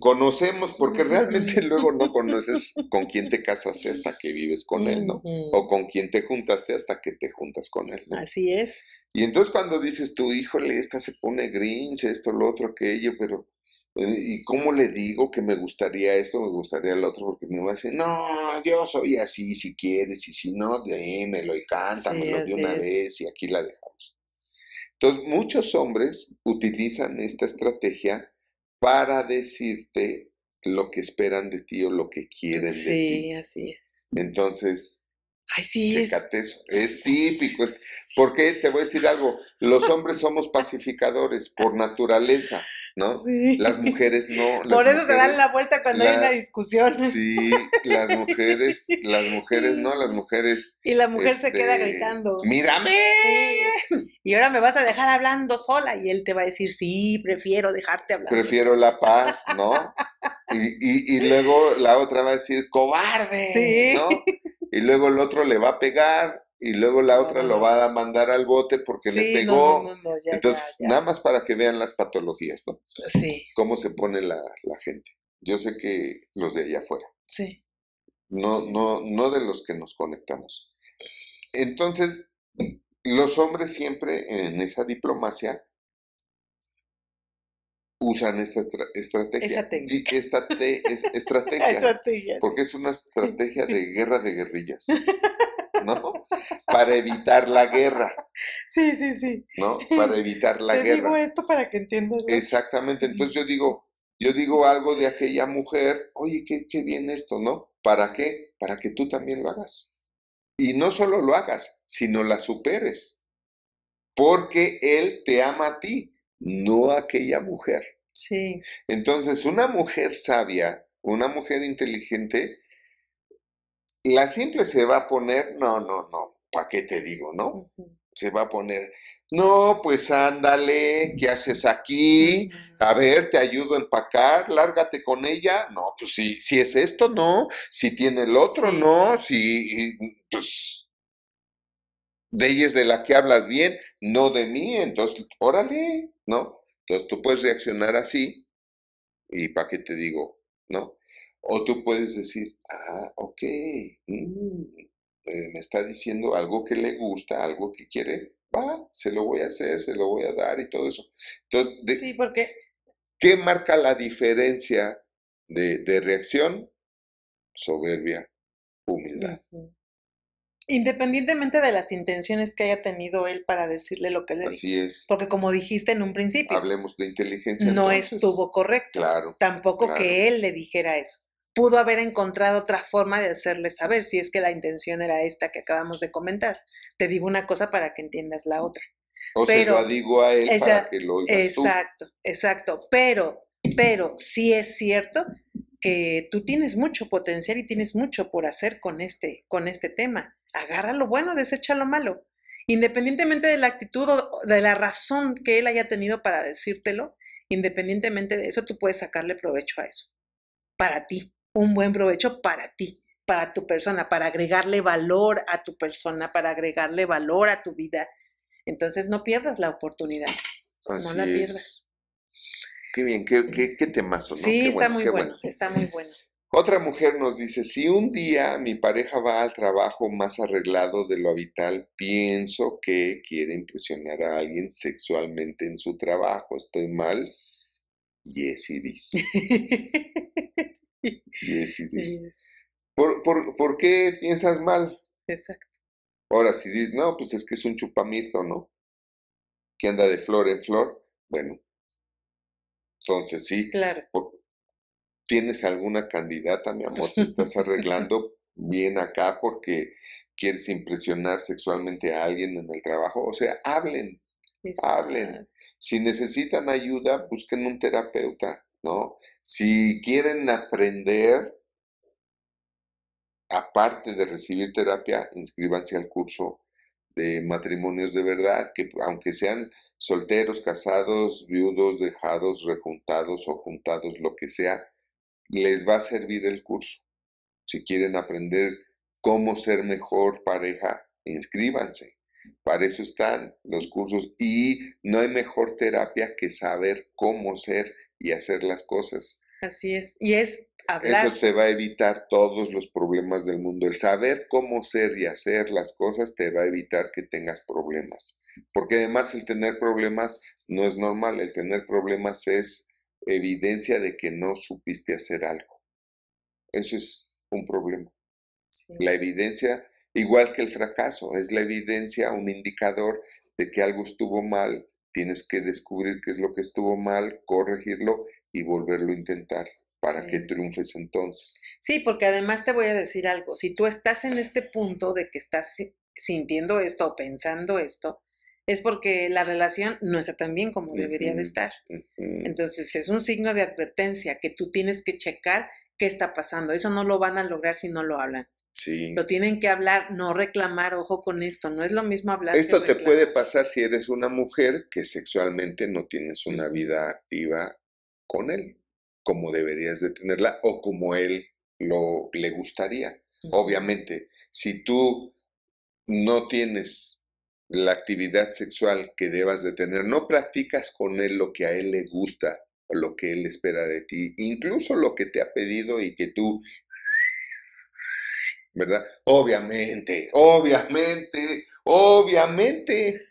conocemos, porque realmente luego no conoces con quién te casaste hasta que vives con él, ¿no? O con quién te juntaste hasta que te juntas con él, ¿no? Así es. Y entonces cuando dices tú, híjole, esta se pone grinch, esto, lo otro, aquello, pero ¿y cómo le digo que me gustaría esto, me gustaría el otro? Porque me va a decir, no, yo soy así, si quieres, y si no, démelo y cántamelo de una es. vez y aquí la dejamos. Entonces, muchos hombres utilizan esta estrategia para decirte lo que esperan de ti o lo que quieren de ti. Sí, así es. Entonces, Ay, sí, es. eso. Es típico. Es, ¿Por qué? Te voy a decir algo. Los hombres somos pacificadores por naturaleza, ¿no? Sí. Las mujeres no. las Por eso se dan la vuelta cuando hay una discusión. Sí, las mujeres, las mujeres no, las mujeres. Y la mujer se queda este, gritando. ¡Mírame! Sí. Y ahora me vas a dejar hablando sola. Y él te va a decir, sí, prefiero dejarte hablar. Prefiero la paz, ¿no? Y, y, y luego la otra va a decir, cobarde, Sí. ¿no? Y luego el otro le va a pegar y luego la otra no, lo va a mandar al bote porque le Sí, pegó. no, ya, Entonces, ya, ya. nada más para que vean las patologías, ¿no? Sí, Cómo se pone la, la gente. Yo sé que los de allá afuera, sí. no, no, no de los que nos conectamos. Entonces, los hombres siempre en esa diplomacia usan esta estra- estrategia. Esa técnica. Esta te- es- estrategia. Estrategia. Porque es una estrategia de guerra de guerrillas, ¿no? Para evitar la guerra, Sí, sí, sí. ¿no? Para evitar la Te guerra. digo esto para que entiendas. ¿no? Exactamente. Entonces yo digo, yo digo algo de aquella mujer, oye, qué, qué bien esto, ¿no? ¿Para qué? Para que tú también lo hagas. Y no solo lo hagas, sino la superes. Porque él te ama a ti, no a aquella mujer. Sí, Entonces, una mujer sabia, una mujer inteligente, la simple se va a poner, no, no, no, ¿para qué te digo, no? Se va a poner, no, pues ándale, ¿qué haces aquí? A ver, te ayudo a empacar, lárgate con ella. No, pues si, si es esto, no. Si tiene el otro, Sí. no. Si, pues, de ella es de la que hablas bien, no de mí. Entonces, órale, ¿no? Entonces tú puedes reaccionar así. ¿Y para qué te digo? ¿No? O tú puedes decir, ah, ok, mm, eh, me está diciendo algo que le gusta, algo que quiere, va, se lo voy a hacer, se lo voy a dar y todo eso. Entonces, de- Sí, porque ¿Qué marca la diferencia de, de reacción? Soberbia, humildad. independientemente de las intenciones que haya tenido él para decirle lo que le dijo. Así es. Porque como dijiste en un principio, Hablemos de inteligencia. no entonces. estuvo correcto. Claro, Tampoco claro. que él le dijera eso. Pudo haber encontrado otra forma de hacerle saber si es que la intención era esta que acabamos de comentar. Te digo una cosa para que entiendas la otra. o pero se lo digo a él esa- para que lo oigas tú. Exacto, exacto. Pero, pero sí es cierto que tú tienes mucho potencial y tienes mucho por hacer con este, con este tema. Agarra lo bueno, desecha lo malo. Independientemente de la actitud o de la razón que él haya tenido para decírtelo, independientemente de eso, tú puedes sacarle provecho a eso. Para ti, un buen provecho para ti, para tu persona, para agregarle valor a tu persona, para agregarle valor a tu vida. Entonces no pierdas la oportunidad. Así no la es. pierdas. Qué bien, qué, qué, qué temazo, ¿no? Sí, Qué está bueno, muy bueno, está muy bueno. Otra mujer nos dice, si un día mi pareja va al trabajo más arreglado de lo habitual, pienso que quiere impresionar a alguien sexualmente en su trabajo. ¿Estoy mal? Yes, it is. Yes, it is. Yes, ¿Por, por, por qué piensas mal? Exacto. Ahora, si dices, no, pues es que es un chupamirto, ¿no? Que anda de flor en flor. Bueno, entonces sí, Claro. ¿tienes alguna candidata, mi amor? ¿Te estás arreglando bien acá porque quieres impresionar sexualmente a alguien en el trabajo? O sea, hablen. Hablen. Si necesitan ayuda, busquen un terapeuta, ¿no? Si quieren aprender, aparte de recibir terapia, inscríbanse al curso de matrimonios de verdad, que aunque sean solteros, casados, viudos, dejados, rejuntados o juntados, lo que sea, les va a servir el curso. Si quieren aprender cómo ser mejor pareja, inscríbanse. Para eso están los cursos y no hay mejor terapia que saber cómo ser y hacer las cosas. Así es. Y es hablar. Eso te va a evitar todos los problemas del mundo. El saber cómo ser y hacer las cosas te va a evitar que tengas problemas. Porque además el tener problemas no es normal. El tener problemas es evidencia de que no supiste hacer algo. Eso es un problema. Sí. La evidencia, igual que el fracaso, es la evidencia, un indicador de que algo estuvo mal. Tienes que descubrir qué es lo que estuvo mal, corregirlo y volverlo a intentar para Sí. que triunfes entonces. Sí, porque además te voy a decir algo. Si tú estás en este punto de que estás si- sintiendo esto o pensando esto, es porque la relación no está tan bien como debería de estar. Entonces es un signo de advertencia que tú tienes que checar qué está pasando. Eso no lo van a lograr si no lo hablan. Sí. Lo tienen que hablar, no reclamar, ojo con esto. No es lo mismo hablar. que Esto te puede pasar si eres una mujer que sexualmente no tienes una vida activa con él, como deberías de tenerla o como él lo le gustaría. Obviamente, si tú no tienes la actividad sexual que debas de tener, no practicas con él lo que a él le gusta o lo que él espera de ti, incluso lo que te ha pedido y que tú, ¿verdad? Obviamente, obviamente, obviamente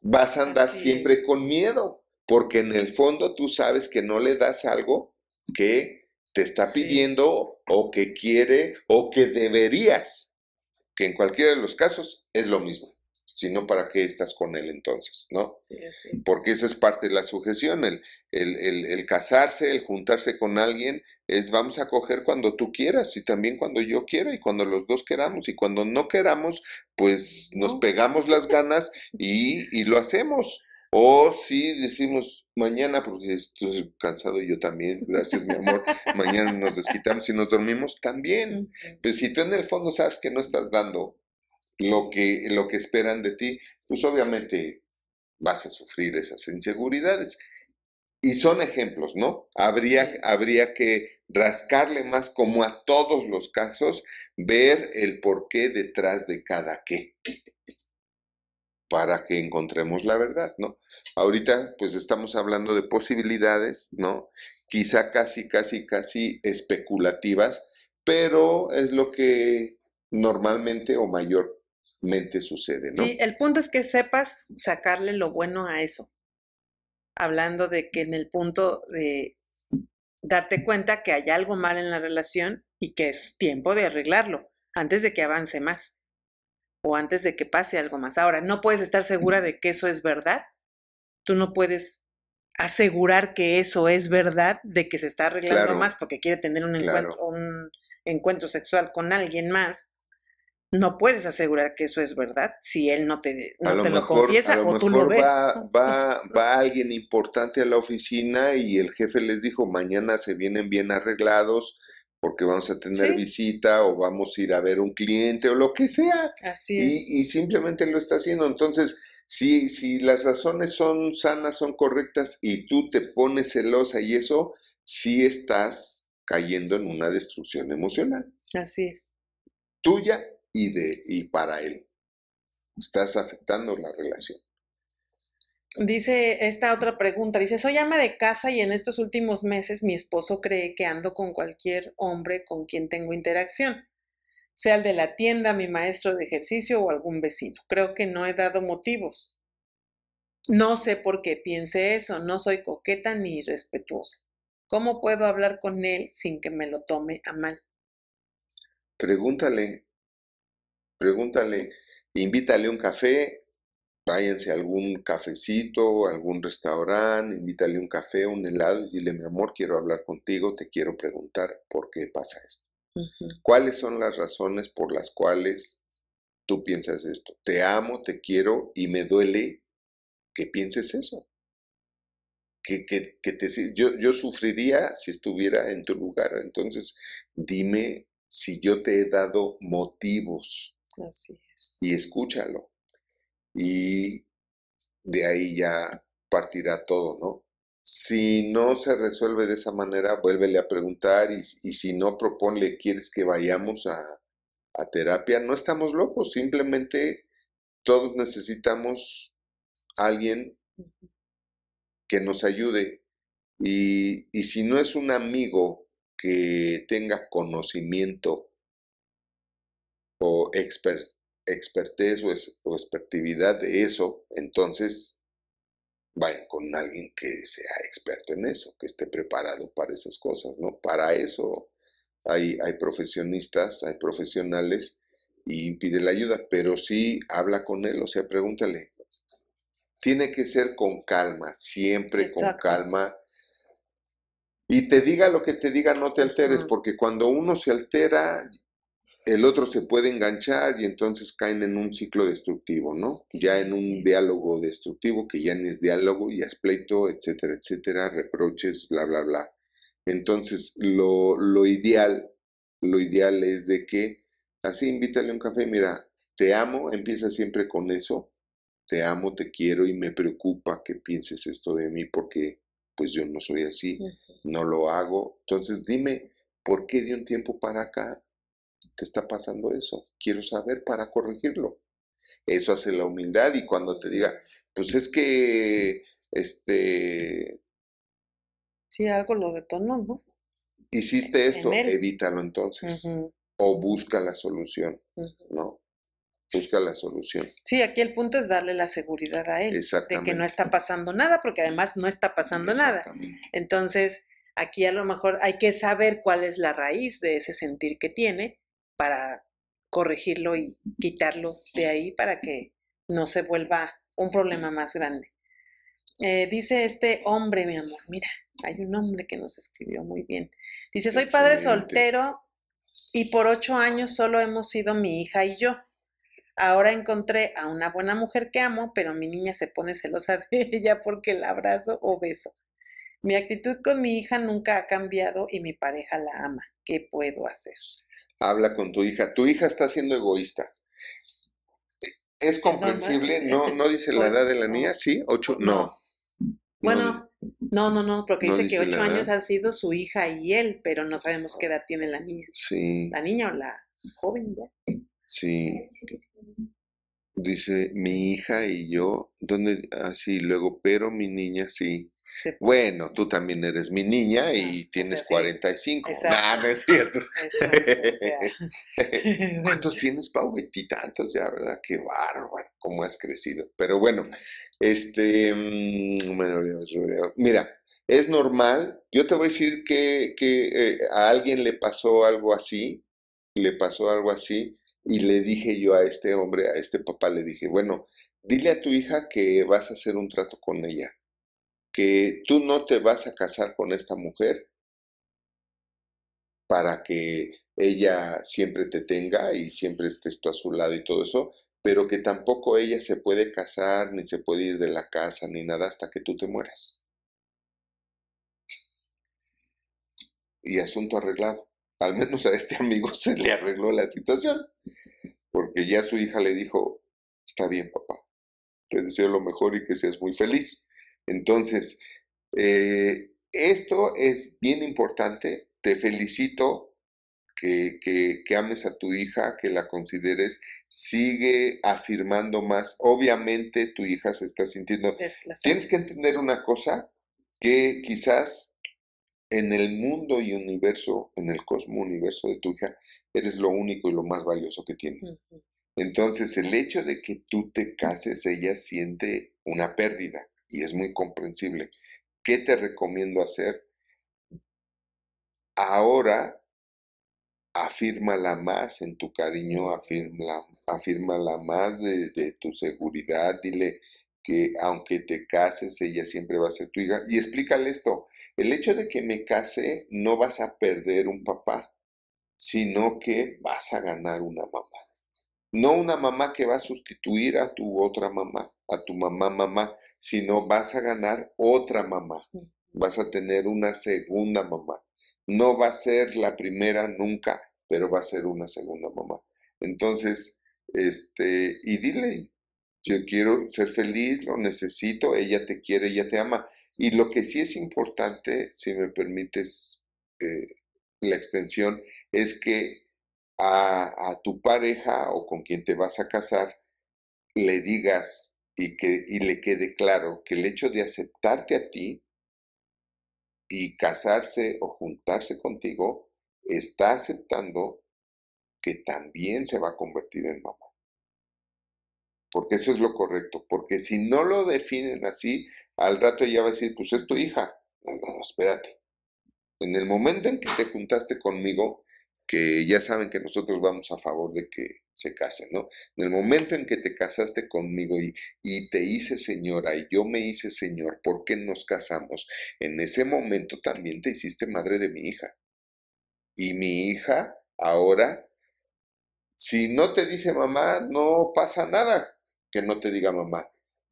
vas a andar Así siempre es. con miedo, porque en el fondo tú sabes que no le das algo que te está Sí. pidiendo o que quiere o que deberías, que en cualquiera de los casos es lo mismo, sino para qué estás con él entonces, ¿no? Sí, sí. Porque eso es parte de la sujeción, el, el, el- el casarse, el juntarse con alguien, es vamos a coger cuando tú quieras y también cuando yo quiera y cuando los dos queramos y cuando no queramos, pues nos No. pegamos las ganas y, y lo hacemos. O si decimos mañana, porque estoy cansado yo también, gracias mi amor, mañana nos desquitamos y nos dormimos también. Ujú. Pues si tú en el fondo sabes que no estás dando lo que, lo que esperan de ti, pues obviamente vas a sufrir esas inseguridades. Y son ejemplos, ¿no? Habría, habría que rascarle más como a todos los casos, ver el porqué detrás de cada qué, para que encontremos la verdad, ¿no? Ahorita pues estamos hablando de posibilidades, ¿no? Quizá casi, casi, casi especulativas, pero es lo que normalmente o mayormente sucede, ¿no? Sí, el punto es que sepas sacarle lo bueno a eso. Hablando de que en el punto de darte cuenta que hay algo mal en la relación y que es tiempo de arreglarlo antes de que avance más o antes de que pase algo más. Ahora, no puedes estar segura de que eso es verdad. Tú no puedes asegurar que eso es verdad, de que se está arreglando Claro. más porque quiere tener un Claro. encuentro, un encuentro sexual con alguien más. No puedes asegurar que eso es verdad si él no te, no lo te lo mejor, a confiesa lo o tú lo ves. va, va, va alguien importante a la oficina y el jefe les dijo, mañana se vienen bien arreglados porque vamos a tener Sí. visita o vamos a ir a ver un cliente o lo que sea. Así es. Y, y simplemente lo está haciendo. Entonces, si, si las razones son sanas, son correctas y tú te pones celosa y eso, sí estás cayendo en una destrucción emocional Así es. tuya y, de, y para él. Estás afectando la relación. Dice esta otra pregunta, dice, soy ama de casa y en estos últimos meses mi esposo cree que ando con cualquier hombre con quien tengo interacción, sea el de la tienda, mi maestro de ejercicio o algún vecino. Creo que no he dado motivos. No sé por qué piense eso, no soy coqueta ni irrespetuosa. ¿Cómo puedo hablar con él sin que me lo tome a mal? Pregúntale, pregúntale, invítale un café, váyanse a algún cafecito, algún restaurante, invítale un café, un helado, y dile, mi amor, quiero hablar contigo, te quiero preguntar por qué pasa esto. Ujú. ¿Cuáles son las razones por las cuales tú piensas esto? Te amo, te quiero y me duele que pienses eso. Que, que, que te, yo, yo sufriría si estuviera en tu lugar. Entonces, dime si yo te he dado motivos Así es. y escúchalo. Y de ahí ya partirá todo, ¿no? Si no se resuelve de esa manera, vuélvele a preguntar y, y si no, proponle, ¿quieres que vayamos a, a terapia? No estamos locos, simplemente todos necesitamos alguien que nos ayude. Y, y si no es un amigo que tenga conocimiento o exper, expertez o, es, o expertividad de eso, entonces vayan con alguien que sea experto en eso, que esté preparado para esas cosas, ¿no? Para eso hay, hay profesionistas, hay profesionales y pide la ayuda, pero sí habla con él, o sea, pregúntale. Tiene que ser con calma, siempre con calma. Y te diga lo que te diga, no te alteres, porque cuando uno se altera, el otro se puede enganchar y entonces caen en un ciclo destructivo, ¿no? Sí, Ya en un sí. diálogo destructivo que ya ni es diálogo, ya es pleito, etcétera, etcétera, reproches, bla, bla, bla. Entonces, lo, lo ideal, lo ideal es de que así invítale un café, mira, te amo, empieza siempre con eso, te amo, te quiero y me preocupa que pienses esto de mí porque pues yo no soy así, no lo hago. Entonces, dime, ¿por qué de un tiempo para acá te está pasando eso? Quiero saber para corregirlo. Eso hace la humildad y cuando te diga, pues es que, este, Sí, algo lo detonó, ¿no? hiciste esto, evítalo entonces. O busca la solución. ¿no? Busca la solución. Sí, aquí el punto es darle la seguridad a él de que no está pasando nada, porque además no está pasando nada. Entonces, aquí a lo mejor hay que saber cuál es la raíz de ese sentir que tiene para corregirlo y quitarlo de ahí para que no se vuelva un problema más grande. Eh, dice este hombre, mi amor, mira, hay un hombre que nos escribió muy bien. Dice, soy padre soltero y por ocho años solo hemos sido mi hija y yo. Ahora encontré a una buena mujer que amo, pero mi niña se pone celosa de ella porque la abrazo o beso. Mi actitud con mi hija nunca ha cambiado y mi pareja la ama. ¿Qué puedo hacer? Habla con tu hija. Tu hija está siendo egoísta. ¿Es comprensible? No, no dice la edad de la niña, ¿sí? ¿Ocho? No. Bueno, no, no, no, porque no dice que ocho años edad. han sido su hija y él, pero no sabemos qué edad tiene la niña. Sí, La niña o la joven ya. sí. Dice mi hija y yo, ¿dónde? Así, luego, pero mi niña sí. Se Bueno, tú también eres mi niña y Ah, o tienes sea, sí. 45. Exacto. Nah, no es cierto. Exacto, o sea. ¿Cuántos tienes, Pau? Veintitantos ya, ¿verdad? Qué bárbaro, cómo has crecido. Pero bueno, este, mm, mira, es normal. Yo te voy a decir que, que eh, a alguien le pasó algo así, le pasó algo así, y le dije yo a este hombre, a este papá, le dije, bueno, dile a tu hija que vas a hacer un trato con ella, que tú no te vas a casar con esta mujer para que ella siempre te tenga y siempre estés tú a su lado y todo eso, pero que tampoco ella se puede casar, ni se puede ir de la casa, ni nada hasta que tú te mueras. Y asunto arreglado. Al menos a este amigo se le arregló la situación, porque ya su hija le dijo, está bien papá, te deseo lo mejor y que seas muy feliz. Entonces, eh, esto es bien importante, te felicito que, que, que ames a tu hija, que la consideres, sigue afirmando más. Obviamente tu hija se está sintiendo... Tienes que entender una cosa, que quizás en el mundo y universo, en el cosmo universo de tu hija, eres lo único y lo más valioso que tiene. Entonces, el hecho de que tú te cases, ella siente una pérdida y es muy comprensible. ¿Qué te recomiendo hacer? Ahora, afírmala más en tu cariño, afírmala, afírmala más de, de tu seguridad, dile que aunque te cases, ella siempre va a ser tu hija. Y explícale esto, el hecho de que me case, no vas a perder un papá, sino que vas a ganar una mamá. No una mamá que va a sustituir a tu otra mamá, a tu mamá mamá, sino vas a ganar otra mamá. Vas a tener una segunda mamá. No va a ser la primera nunca, pero va a ser una segunda mamá. Entonces, este, y dile, yo quiero ser feliz, lo necesito, ella te quiere, ella te ama. Y lo que sí es importante, si me permites eh, la extensión, es que a, a, tu pareja o con quien te vas a casar le digas y que y le quede claro que el hecho de aceptarte a ti y casarse o juntarse contigo está aceptando que también se va a convertir en mamá. Porque eso es lo correcto. Porque si no lo definen así, al rato ella va a decir, pues es tu hija. No, no, espérate. En el momento en que te juntaste conmigo, que ya saben que nosotros vamos a favor de que se casen, ¿no? En el momento en que te casaste conmigo y, y, te hice señora y yo me hice señor, ¿por qué nos casamos? En ese momento también te hiciste madre de mi hija. Y mi hija ahora, si no te dice mamá, no pasa nada que no te diga mamá.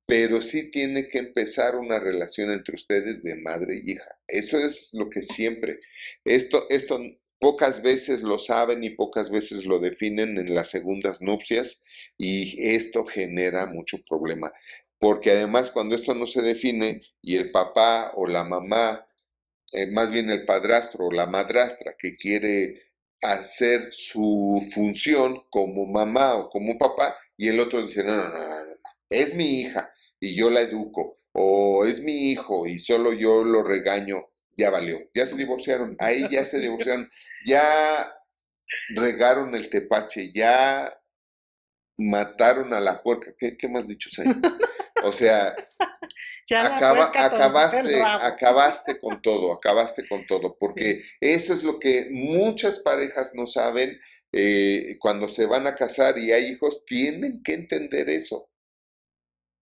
Pero sí tiene que empezar una relación entre ustedes de madre y hija. Eso es lo que siempre. Esto, esto pocas veces lo saben y pocas veces lo definen en las segundas nupcias y esto genera mucho problema. Porque además cuando esto no se define y el papá o la mamá, eh, más bien el padrastro o la madrastra que quiere hacer su función como mamá o como papá y el otro dice, no, no, no, no, es mi hija y yo la educo, o es mi hijo y solo yo lo regaño, ya valió, ya se divorciaron, ahí ya se divorciaron, ya regaron el tepache, ya mataron a la puerca, ¿qué, qué más dichos hay? O sea, acaba, acabaste, acabaste con todo, acabaste con todo, porque eso es lo que muchas parejas no saben eh, cuando se van a casar y hay hijos, tienen que entender eso,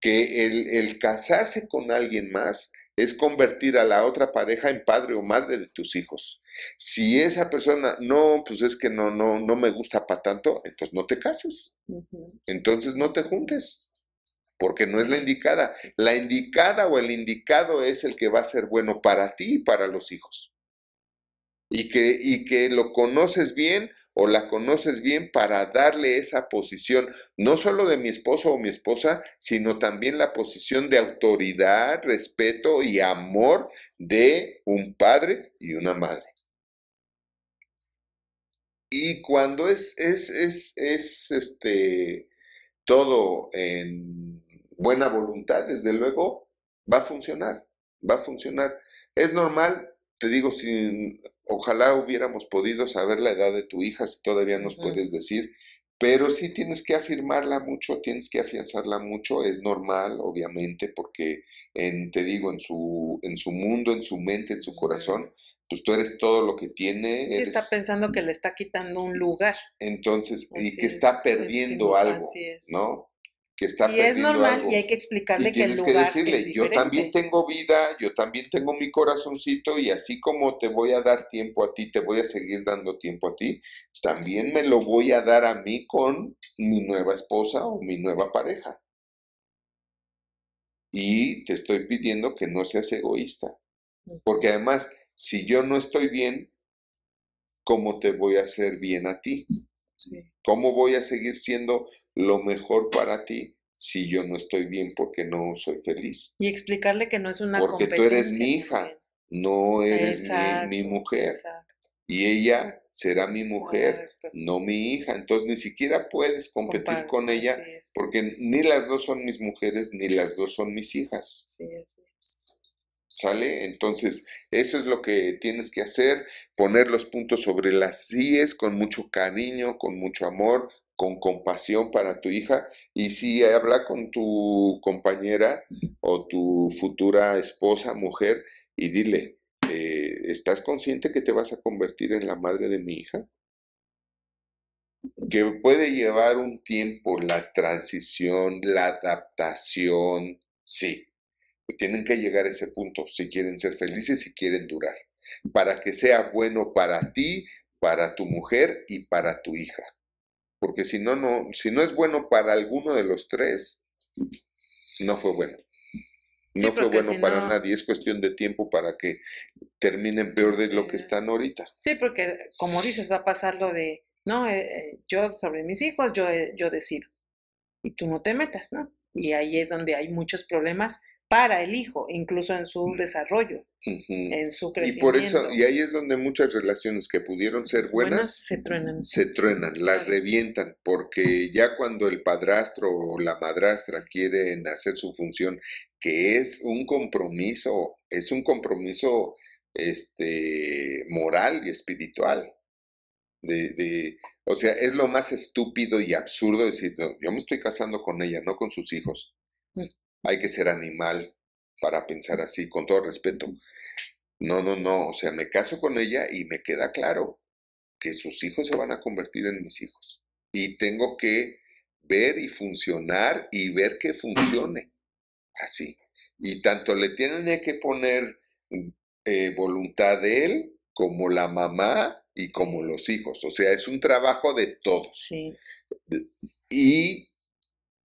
que el, el casarse con alguien más es convertir a la otra pareja en padre o madre de tus hijos. Si esa persona, no, pues es que no, no, no me gusta para tanto, entonces no te cases. Entonces no te juntes, porque no es la indicada. La indicada o el indicado es el que va a ser bueno para ti y para los hijos. Y que, y que lo conoces bien o la conoces bien para darle esa posición, no solo de mi esposo o mi esposa, sino también la posición de autoridad, respeto y amor de un padre y una madre. Y cuando es, es, es, es este, todo en buena voluntad, desde luego, va a funcionar, va a funcionar. Es normal te digo, si ojalá hubiéramos podido saber la edad de tu hija, si todavía nos puedes decir, pero sí tienes que afirmarla mucho, tienes que afianzarla mucho, es normal, obviamente, porque en, te digo, en su, en su mundo, en su mente, en su corazón, pues tú eres todo lo que tiene. Sí, está pensando que le está quitando un lugar. Entonces, y que está perdiendo algo, ¿no? que está y es normal y hay que explicarle que el lugar que decirle, yo también tengo vida, yo también tengo mi corazoncito y así como te voy a dar tiempo a ti, te voy a seguir dando tiempo a ti, también me lo voy a dar a mí con mi nueva esposa o mi nueva pareja. Y te estoy pidiendo que no seas egoísta, porque además, si yo no estoy bien, ¿cómo te voy a hacer bien a ti? ¿Cómo voy a seguir siendo lo mejor para ti si yo no estoy bien porque no soy feliz? Y explicarle que no es una Porque tú eres mi hija, no eres mi, mujer. Y ella será mi mujer, no mi hija. Entonces ni siquiera puedes competir con ella porque ni las dos son mis mujeres ni las dos son mis hijas. Sí, ¿Sale? Entonces, eso es lo que tienes que hacer, poner los puntos sobre las síes con mucho cariño, con mucho amor, con compasión para tu hija. Y si habla con tu compañera o tu futura esposa, mujer, y dile, eh, ¿estás consciente que te vas a convertir en la madre de mi hija? Que puede llevar un tiempo la transición, la adaptación, sí, tienen que llegar a ese punto si quieren ser felices, si quieren durar, para que sea bueno para ti, para tu mujer y para tu hija. Porque si no, no, si no es bueno para alguno de los tres, no fue bueno. No fue bueno para nadie, es cuestión de tiempo para que terminen peor de lo que están ahorita. Sí, porque como dices, va a pasar lo de, no, eh, eh, yo sobre mis hijos, yo, eh, yo decido. Y tú no te metas, ¿no? Y ahí es donde hay muchos problemas para el hijo, incluso en su desarrollo, en su crecimiento. Y por eso, y ahí es donde muchas relaciones que pudieron ser buenas, se truenan. Se truenan, las revientan, porque ya cuando el padrastro o la madrastra quieren hacer su función, que es un compromiso, es un compromiso este, moral y espiritual. De, de, o sea, es lo más estúpido y absurdo decir, yo me estoy casando con ella, no con sus hijos. Mm hay que ser animal para pensar así, con todo respeto. No, no, no, o sea, me caso con ella y me queda claro que sus hijos se van a convertir en mis hijos. Y tengo que ver y funcionar y ver que funcione así. Y tanto le tienen que poner eh, voluntad de él como la mamá y como los hijos. O sea, es un trabajo de todos. Sí. Y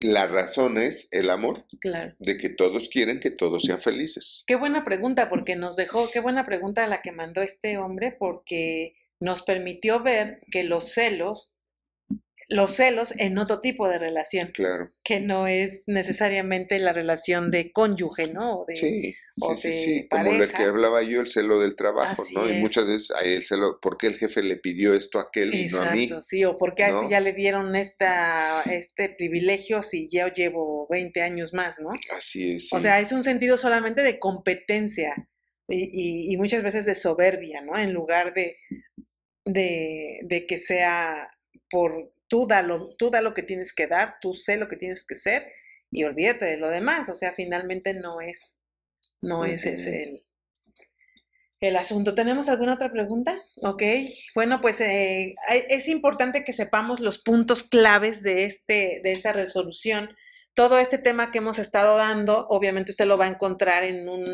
la razón es el amor. Claro. De que todos quieren que todos sean felices. Qué buena pregunta, porque nos dejó, qué buena pregunta la que mandó este hombre, porque nos permitió ver que los celos, los celos en otro tipo de relación. Claro. Que no es necesariamente la relación de cónyuge, ¿no? De, sí, sí, sí, sí, como lo que hablaba yo, el celo del trabajo, ¿no? Y muchas veces hay el celo, ¿por qué el jefe le pidió esto a aquel y no a mí? sí, o por qué a este ya le dieron esta, este privilegio si yo llevo 20 años más, ¿no? Así es. O sea, es un sentido solamente de competencia y, y, muchas veces de soberbia, ¿no? En lugar de, de, de que sea por tú da, lo, tú da lo que tienes que dar, tú sé lo que tienes que ser y olvídate de lo demás. O sea, finalmente no es, no es ese el, el asunto. ¿Tenemos alguna otra pregunta? Ok, bueno, pues eh, es importante que sepamos los puntos claves de, este, de esta resolución. Todo este tema que hemos estado dando, obviamente usted lo va a encontrar en un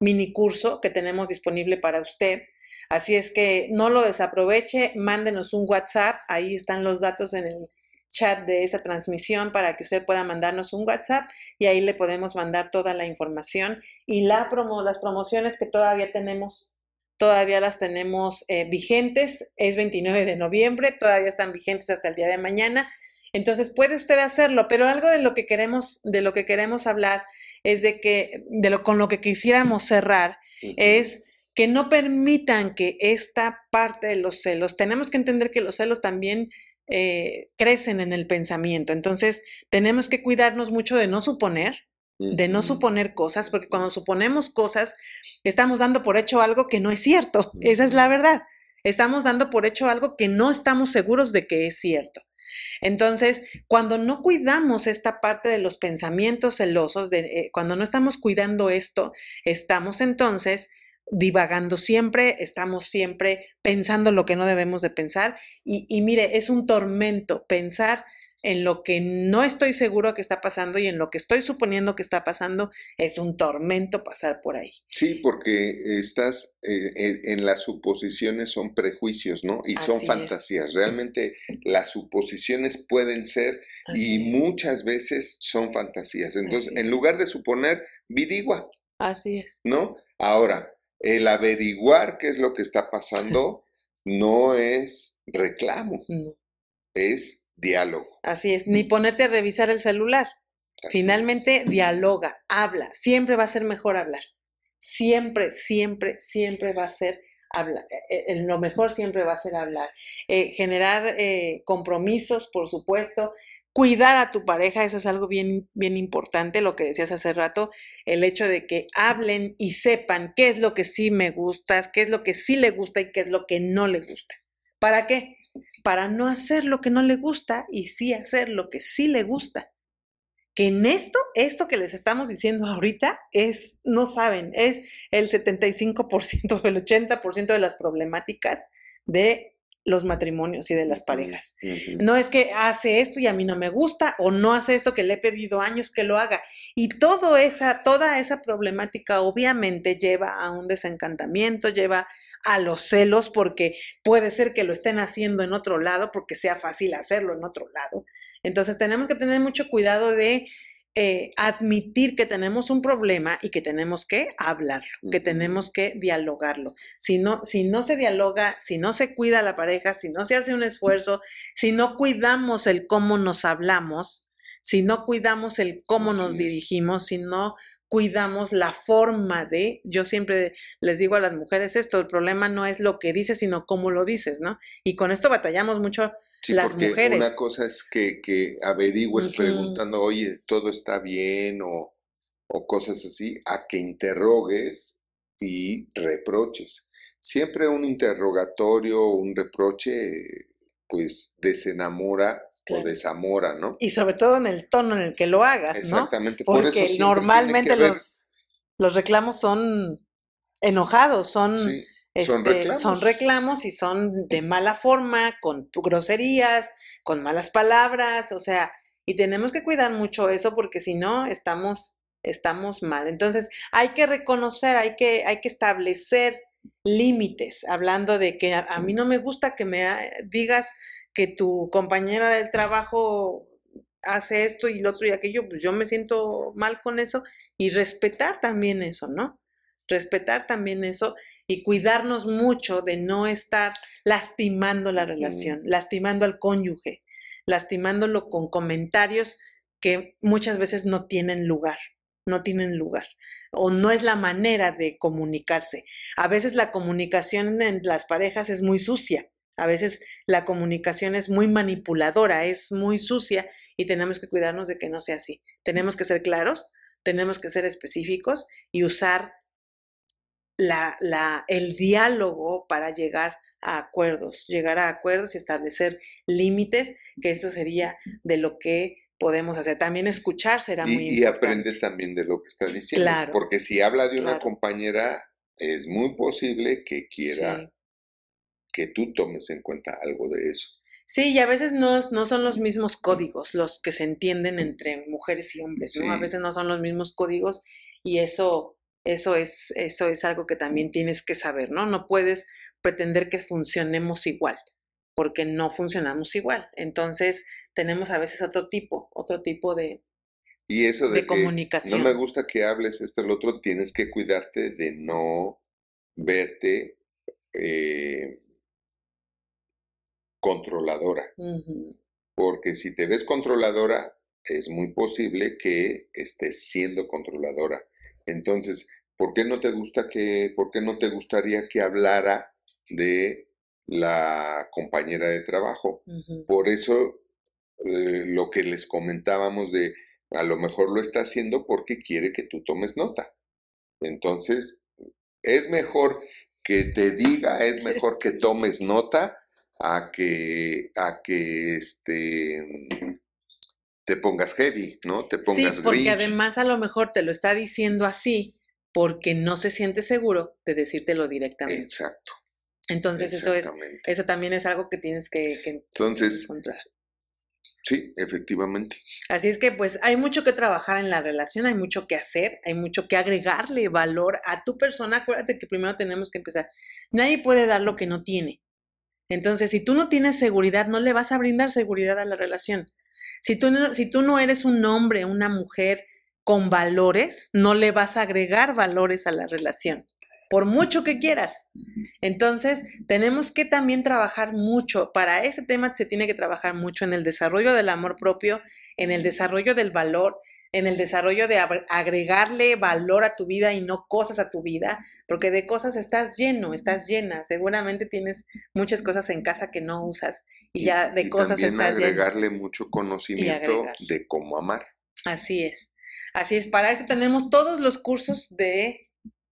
mini curso que tenemos disponible para usted. Así es que no lo desaproveche, mándenos un WhatsApp, ahí están los datos en el chat de esa transmisión para que usted pueda mandarnos un WhatsApp y ahí le podemos mandar toda la información y la promo, las promociones que todavía tenemos, todavía las tenemos eh, vigentes, es 29 de noviembre, todavía están vigentes hasta el día de mañana. Entonces puede usted hacerlo, pero algo de lo que queremos, de lo que queremos hablar es de que, de lo con lo que quisiéramos cerrar, es que no permitan que esta parte de los celos, tenemos que entender que los celos también eh, crecen en el pensamiento, entonces tenemos que cuidarnos mucho de no suponer, de no suponer cosas, porque cuando suponemos cosas, estamos dando por hecho algo que no es cierto, esa es la verdad, estamos dando por hecho algo que no estamos seguros de que es cierto. Entonces, cuando no cuidamos esta parte de los pensamientos celosos, de, eh, cuando no estamos cuidando esto, estamos entonces divagando siempre, estamos siempre pensando lo que no debemos de pensar y, mire, es un tormento pensar en lo que no estoy seguro que está pasando y en lo que estoy suponiendo que está pasando, es un tormento pasar por ahí. Sí, porque estás eh, en las suposiciones son prejuicios, ¿no? Y son fantasías. Realmente las suposiciones pueden ser y muchas veces son fantasías. Entonces, en lugar de suponer, vidigua. Así es. ¿No? Ahora, el averiguar qué es lo que está pasando no es reclamo, es diálogo. Así es, ni ponerte a revisar el celular. Finalmente, dialoga, habla. Siempre va a ser mejor hablar. Siempre, siempre, siempre va a ser hablar. Eh, eh, lo mejor siempre va a ser hablar. Eh, generar compromisos, por supuesto, cuidar a tu pareja, eso es algo bien, bien importante, lo que decías hace rato, el hecho de que hablen y sepan qué es lo que sí me gusta, qué es lo que sí le gusta y qué es lo que no le gusta. ¿Para qué? Para no hacer lo que no le gusta y sí hacer lo que sí le gusta. Que en esto, esto que les estamos diciendo ahorita es, no saben, es el 75% o el 80% de las problemáticas de los matrimonios y de las parejas. No es que hace esto y a mí no me gusta o no hace esto que le he pedido años que lo haga. Y todo esa, toda esa problemática obviamente lleva a un desencantamiento, lleva a los celos porque puede ser que lo estén haciendo en otro lado porque sea fácil hacerlo en otro lado. Entonces tenemos que tener mucho cuidado de eh, admitir que tenemos un problema y que tenemos que hablarlo, que tenemos que dialogarlo. Si no, si no se dialoga, si no se cuida la pareja, si no se hace un esfuerzo, si no cuidamos el cómo nos hablamos, si no cuidamos el cómo nos dirigimos, si no cuidamos la forma de, yo siempre les digo a las mujeres esto, el problema no es lo que dices, sino cómo lo dices, ¿no? Y con esto batallamos mucho Sí, porque Una cosa es que, que averigües preguntando, oye, ¿todo está bien? O, o cosas así, a que interrogues y reproches. Siempre un interrogatorio, un reproche, pues desenamora o desamora, ¿no? Y sobre todo en el tono en el que lo hagas, ¿no? Exactamente, por Porque normalmente los, los reclamos son enojados, son son, este, reclamos. son reclamos y son de mala forma, con groserías, con malas palabras, o sea, y tenemos que cuidar mucho eso porque si no estamos estamos mal. Entonces, hay que reconocer, hay que hay que establecer límites, hablando de que a, mí no me gusta que me digas que tu compañera del trabajo hace esto y lo otro y aquello, pues yo me siento mal con eso y respetar también eso, ¿no? Respetar también eso y cuidarnos mucho de no estar lastimando la relación, lastimando al cónyuge. lastimándolo con comentarios que muchas veces no tienen lugar, no tienen lugar o no es la manera de comunicarse. A veces la comunicación en las parejas es muy sucia, a veces la comunicación es muy manipuladora, es muy sucia y tenemos que cuidarnos de que no sea así. Tenemos que ser claros, tenemos que ser específicos y usar la, la, el diálogo para llegar a acuerdos, llegar a acuerdos y establecer límites, que eso sería de lo que podemos hacer. También escuchar será muy importante. Y aprendes también de lo que está diciendo. Claro, porque si habla de una claro. compañera, es muy posible que quiera Sí. que tú tomes en cuenta algo de eso. Sí, y a veces no, no son los mismos códigos los que se entienden entre mujeres y hombres, ¿no? A veces no son los mismos códigos y eso, eso es, eso es algo que también tienes que saber, ¿no? No puedes pretender que funcionemos igual, porque no funcionamos igual. Entonces, tenemos a veces otro tipo, otro tipo de, Y eso de, de que comunicación. no me gusta que hables esto el otro, tienes que cuidarte de no verte eh, controladora. Porque si te ves controladora, es muy posible que estés siendo controladora. Entonces, ¿por qué no te gusta que, por qué no te gustaría que hablara de la compañera de trabajo? Por eso, eh, lo que les comentábamos de, a lo mejor lo está haciendo porque quiere que tú tomes nota. Entonces, es mejor que te diga, es mejor que tomes nota a que, a que este, te pongas heavy, ¿no? Te Sí, pongas porque grinch. además a lo mejor te lo está diciendo así porque no se siente seguro de decírtelo directamente. Exacto, Entonces eso es, eso también es algo que tienes que, que Entonces, encontrar. sí, efectivamente. Así es que pues hay mucho que trabajar en la relación, hay mucho que hacer, hay mucho que agregarle valor a tu persona. Acuérdate que primero tenemos que empezar. Nadie puede dar lo que no tiene. Entonces, si tú no tienes seguridad, no le vas a brindar seguridad a la relación. Si tú no, eres un hombre, una mujer con valores, no le vas a agregar valores a la relación, por mucho que quieras. Entonces, tenemos que también trabajar mucho. Para ese tema se tiene que trabajar mucho en el desarrollo del amor propio, en el desarrollo del valor, en el desarrollo de agregarle valor a tu vida y no cosas a tu vida, porque de cosas estás lleno, estás llena. Seguramente tienes muchas cosas en casa que no usas y ya de y cosas también estás lleno. agregarle mucho conocimiento de cómo amar. Así es. Así es. Para esto tenemos todos los cursos de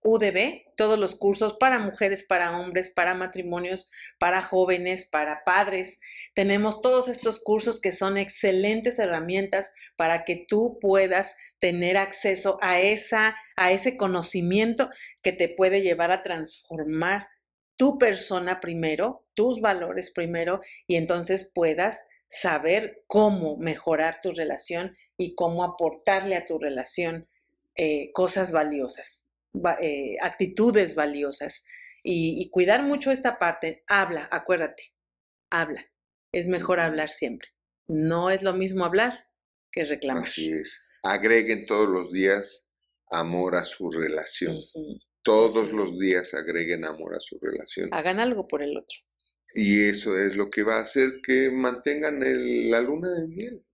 UDB, todos los cursos para mujeres, para hombres, para matrimonios, para jóvenes, para padres. Tenemos todos estos cursos que son excelentes herramientas para que tú puedas tener acceso a esa a ese conocimiento que te puede llevar a transformar tu persona primero, tus valores primero y entonces puedas saber cómo mejorar tu relación y cómo aportarle a tu relación eh, cosas valiosas, va- eh, actitudes valiosas y cuidar mucho esta parte. Habla, acuérdate, habla. Es mejor hablar siempre. No es lo mismo hablar que reclamar. Así es. Agreguen todos los días amor a su relación. Todos los días agreguen amor a su relación. Hagan algo por el otro. Y eso es lo que va a hacer que mantengan el- la luna de miel.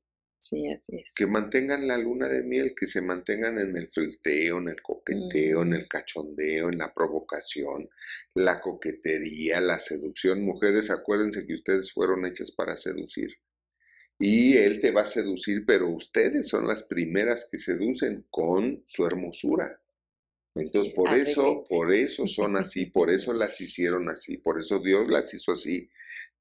Sí, así es. Que mantengan la luna de miel, que se mantengan en el flirteo, en el coqueteo, en Ujú. el cachondeo, en la provocación, la coquetería, la seducción. Mujeres, acuérdense que ustedes fueron hechas para seducir. Y él te va a seducir, pero ustedes son las primeras que seducen con su hermosura. Entonces, por eso, por eso son así, por eso las hicieron así, por eso Dios las hizo así,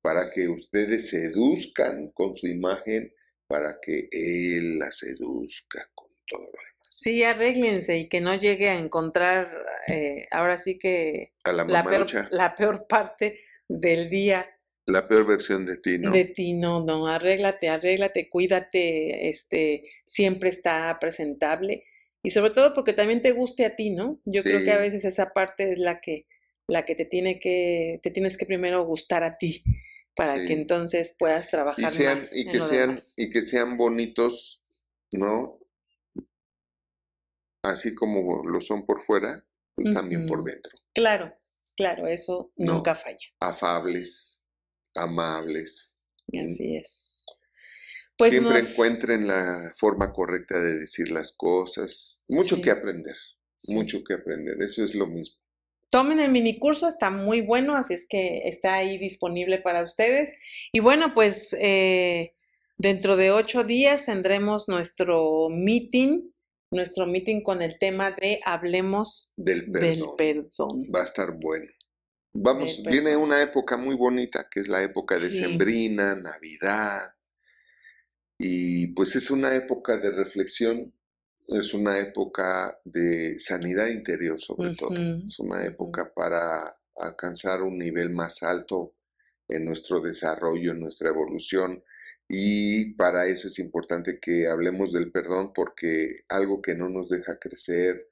para que ustedes seduzcan con su imagen, para que Él las seduzca con todo lo demás. Sí, arréglense y que no llegue a encontrar, eh, ahora sí que A la la peor, la peor parte del día la peor versión de ti, ¿no? de ti, no, no, arréglate, arréglate, cuídate, este, siempre está presentable y sobre todo porque también te guste a ti, ¿no? Yo creo que a veces esa parte es la que, la que te tiene que, te tienes que primero gustar a ti para que entonces puedas Y trabajar sean, más y en que lo sean, demás. y que sean bonitos, ¿no? Así como lo son por fuera, pues también por dentro. Claro, claro, eso No. nunca falla. Afables, amables. Y así es. Pues Siempre nos- encuentren la forma correcta de decir las cosas. Mucho Sí. que aprender, Sí. mucho que aprender. Eso es lo mismo. Tomen el mini curso, está muy bueno, así es que está ahí disponible para ustedes. Y bueno, pues eh, dentro de ocho días tendremos nuestro meeting, nuestro meeting con el tema de hablemos Del del perdón. Va a estar bueno. Vamos, viene una época muy bonita, que es la época de Sí. Sembrina, Navidad. Y pues es una época de reflexión, es una época de sanidad interior sobre todo. Es una época para alcanzar un nivel más alto en nuestro desarrollo, en nuestra evolución. Y para eso es importante que hablemos del perdón porque algo que no nos deja crecer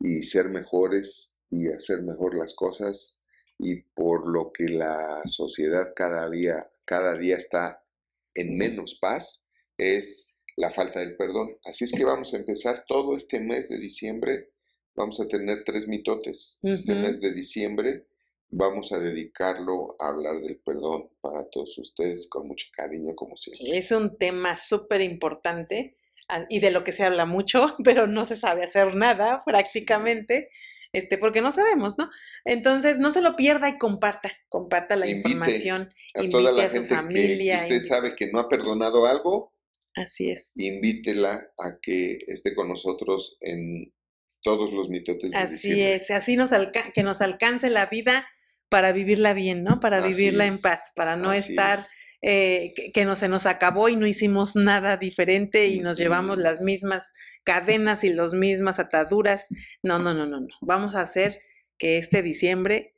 y ser mejores y hacer mejor las cosas y por lo que la sociedad cada día, cada día está en menos paz es la falta del perdón. Así es que vamos a empezar todo este mes de diciembre. Vamos a tener tres mitotes. Este mes de diciembre vamos a dedicarlo a hablar del perdón para todos ustedes con mucho cariño, como siempre. Es un tema súper importante ah, y de lo que se habla mucho, pero no se sabe hacer nada prácticamente, este, porque no sabemos, ¿no? Entonces, no se lo pierda y comparta, comparta la Invite información. A invite toda la a su gente que familia, usted invi- sabe que no ha perdonado algo, Así es. invítela a que esté con nosotros en todos los mitotes de Así diciembre. es, así nos alca- que nos alcance la vida para vivirla bien, ¿no? Para Así vivirla en paz, para no así estar es. eh, que, que no se nos acabó y no hicimos nada diferente y nos llevamos las mismas cadenas y las mismas ataduras. No, no, no, no, no. Vamos a hacer que este diciembre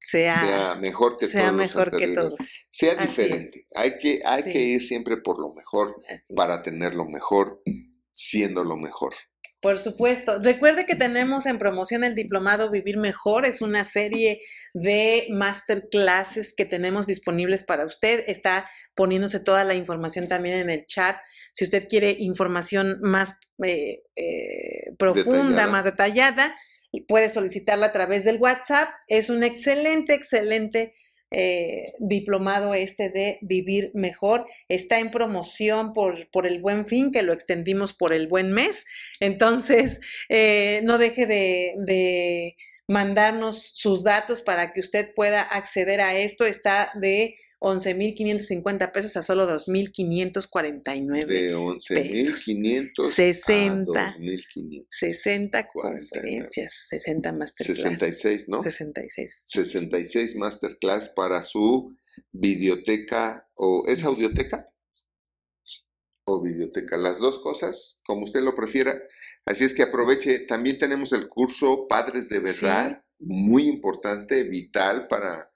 sea, sea mejor que sea todos mejor que todos. Sea Así es. diferente. Hay que, hay Sí. que ir siempre por lo mejor Así para tener lo mejor, siendo lo mejor. Por supuesto. Recuerde que tenemos en promoción el diplomado Vivir Mejor. Es una serie de masterclasses que tenemos disponibles para usted. Está poniéndose toda la información también en el chat. Si usted quiere información más eh, eh, profunda, Detallada. más detallada, puede solicitarla a través del WhatsApp. Es un excelente, excelente eh, diplomado este de Vivir Mejor. Está en promoción por, por el buen fin, que lo extendimos por el buen mes. Entonces, eh, no deje de, de mandarnos sus datos para que usted pueda acceder a esto. Está de 11.550 pesos a solo 2.549. De 11.500 60. a 2.500. 60 49. conferencias, 60 masterclass. 66, ¿no? 66. 66 masterclass para su videoteca o es audioteca o videoteca, las dos cosas, como usted lo prefiera. Así es que aproveche, también tenemos el curso Padres de Verdad, muy importante, vital para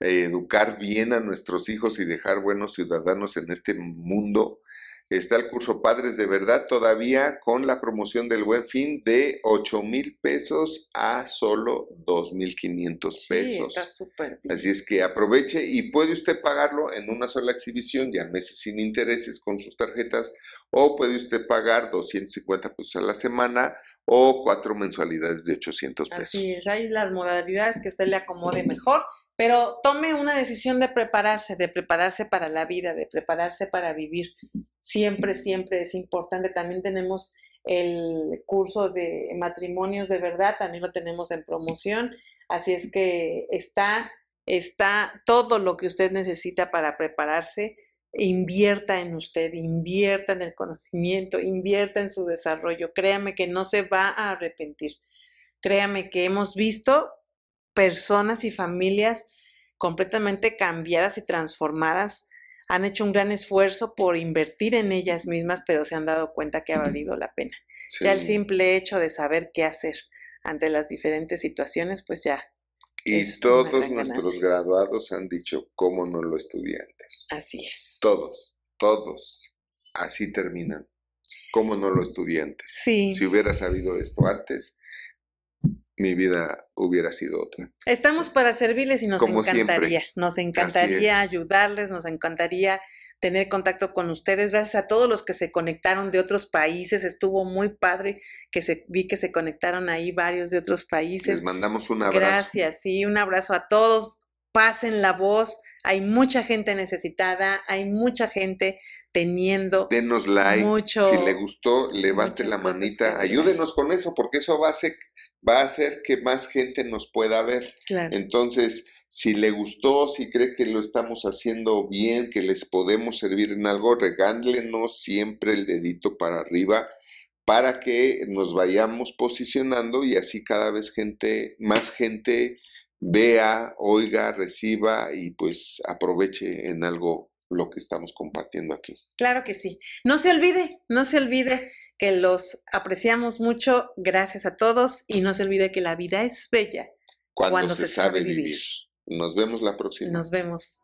eh, educar bien a nuestros hijos y dejar buenos ciudadanos en este mundo. Está el curso Padres de Verdad todavía con la promoción del Buen Fin de 8 mil pesos a solo 2 mil 500 Sí, pesos. está súper bien. Así es que aproveche y puede usted pagarlo en una sola exhibición, ya meses sin intereses con sus tarjetas, o puede usted pagar 250 pesos a la semana o cuatro mensualidades de 800 pesos. Así es, hay las modalidades que usted le acomode mejor, pero tome una decisión de prepararse, de prepararse para la vida, de prepararse para vivir. Siempre, siempre es importante. También tenemos el curso de matrimonios de verdad, también lo tenemos en promoción, así es que está, está todo lo que usted necesita para prepararse. Invierta en usted, invierta en el conocimiento, invierta en su desarrollo. Créame que no se va a arrepentir. Créame que hemos visto personas y familias completamente cambiadas y transformadas. Han hecho un gran esfuerzo por invertir en ellas mismas, pero se han dado cuenta que ha valido la pena. Sí. Ya el simple hecho de saber qué hacer ante las diferentes situaciones, pues ya, Y todos nuestros graduados han dicho, cómo no lo estudiantes. así es. Todos, todos, así terminan. ¿Cómo no lo estudiantes? Sí. Si hubiera sabido esto antes, mi vida hubiera sido otra. Estamos para servirles y nos Como siempre. encantaría, nos encantaría es. ayudarles, nos encantaría tener contacto con ustedes. Gracias a todos los que se conectaron de otros países, estuvo muy padre que se vi que se conectaron ahí varios de otros Les países. mandamos un abrazo. Gracias, sí, un abrazo a todos. Pasen la voz. Hay mucha gente necesitada, hay mucha gente teniendo Denos like. mucho. si le gustó, levante la manita. Ayúdenos con eso, porque eso va a hacer, va a hacer que más gente nos pueda ver. Claro. Entonces, si le gustó, si cree que lo estamos haciendo bien, que les podemos servir en algo, regálenos siempre el dedito para arriba para que nos vayamos posicionando y así cada vez gente, más gente vea, oiga, reciba y pues aproveche en algo lo que estamos compartiendo aquí. Claro que sí. No se olvide, no se olvide que los apreciamos mucho. Gracias a todos y no se olvide que la vida es bella. Cuando, Cuando se, se sabe sabe vivir. vivir. Nos vemos la próxima. Nos vemos.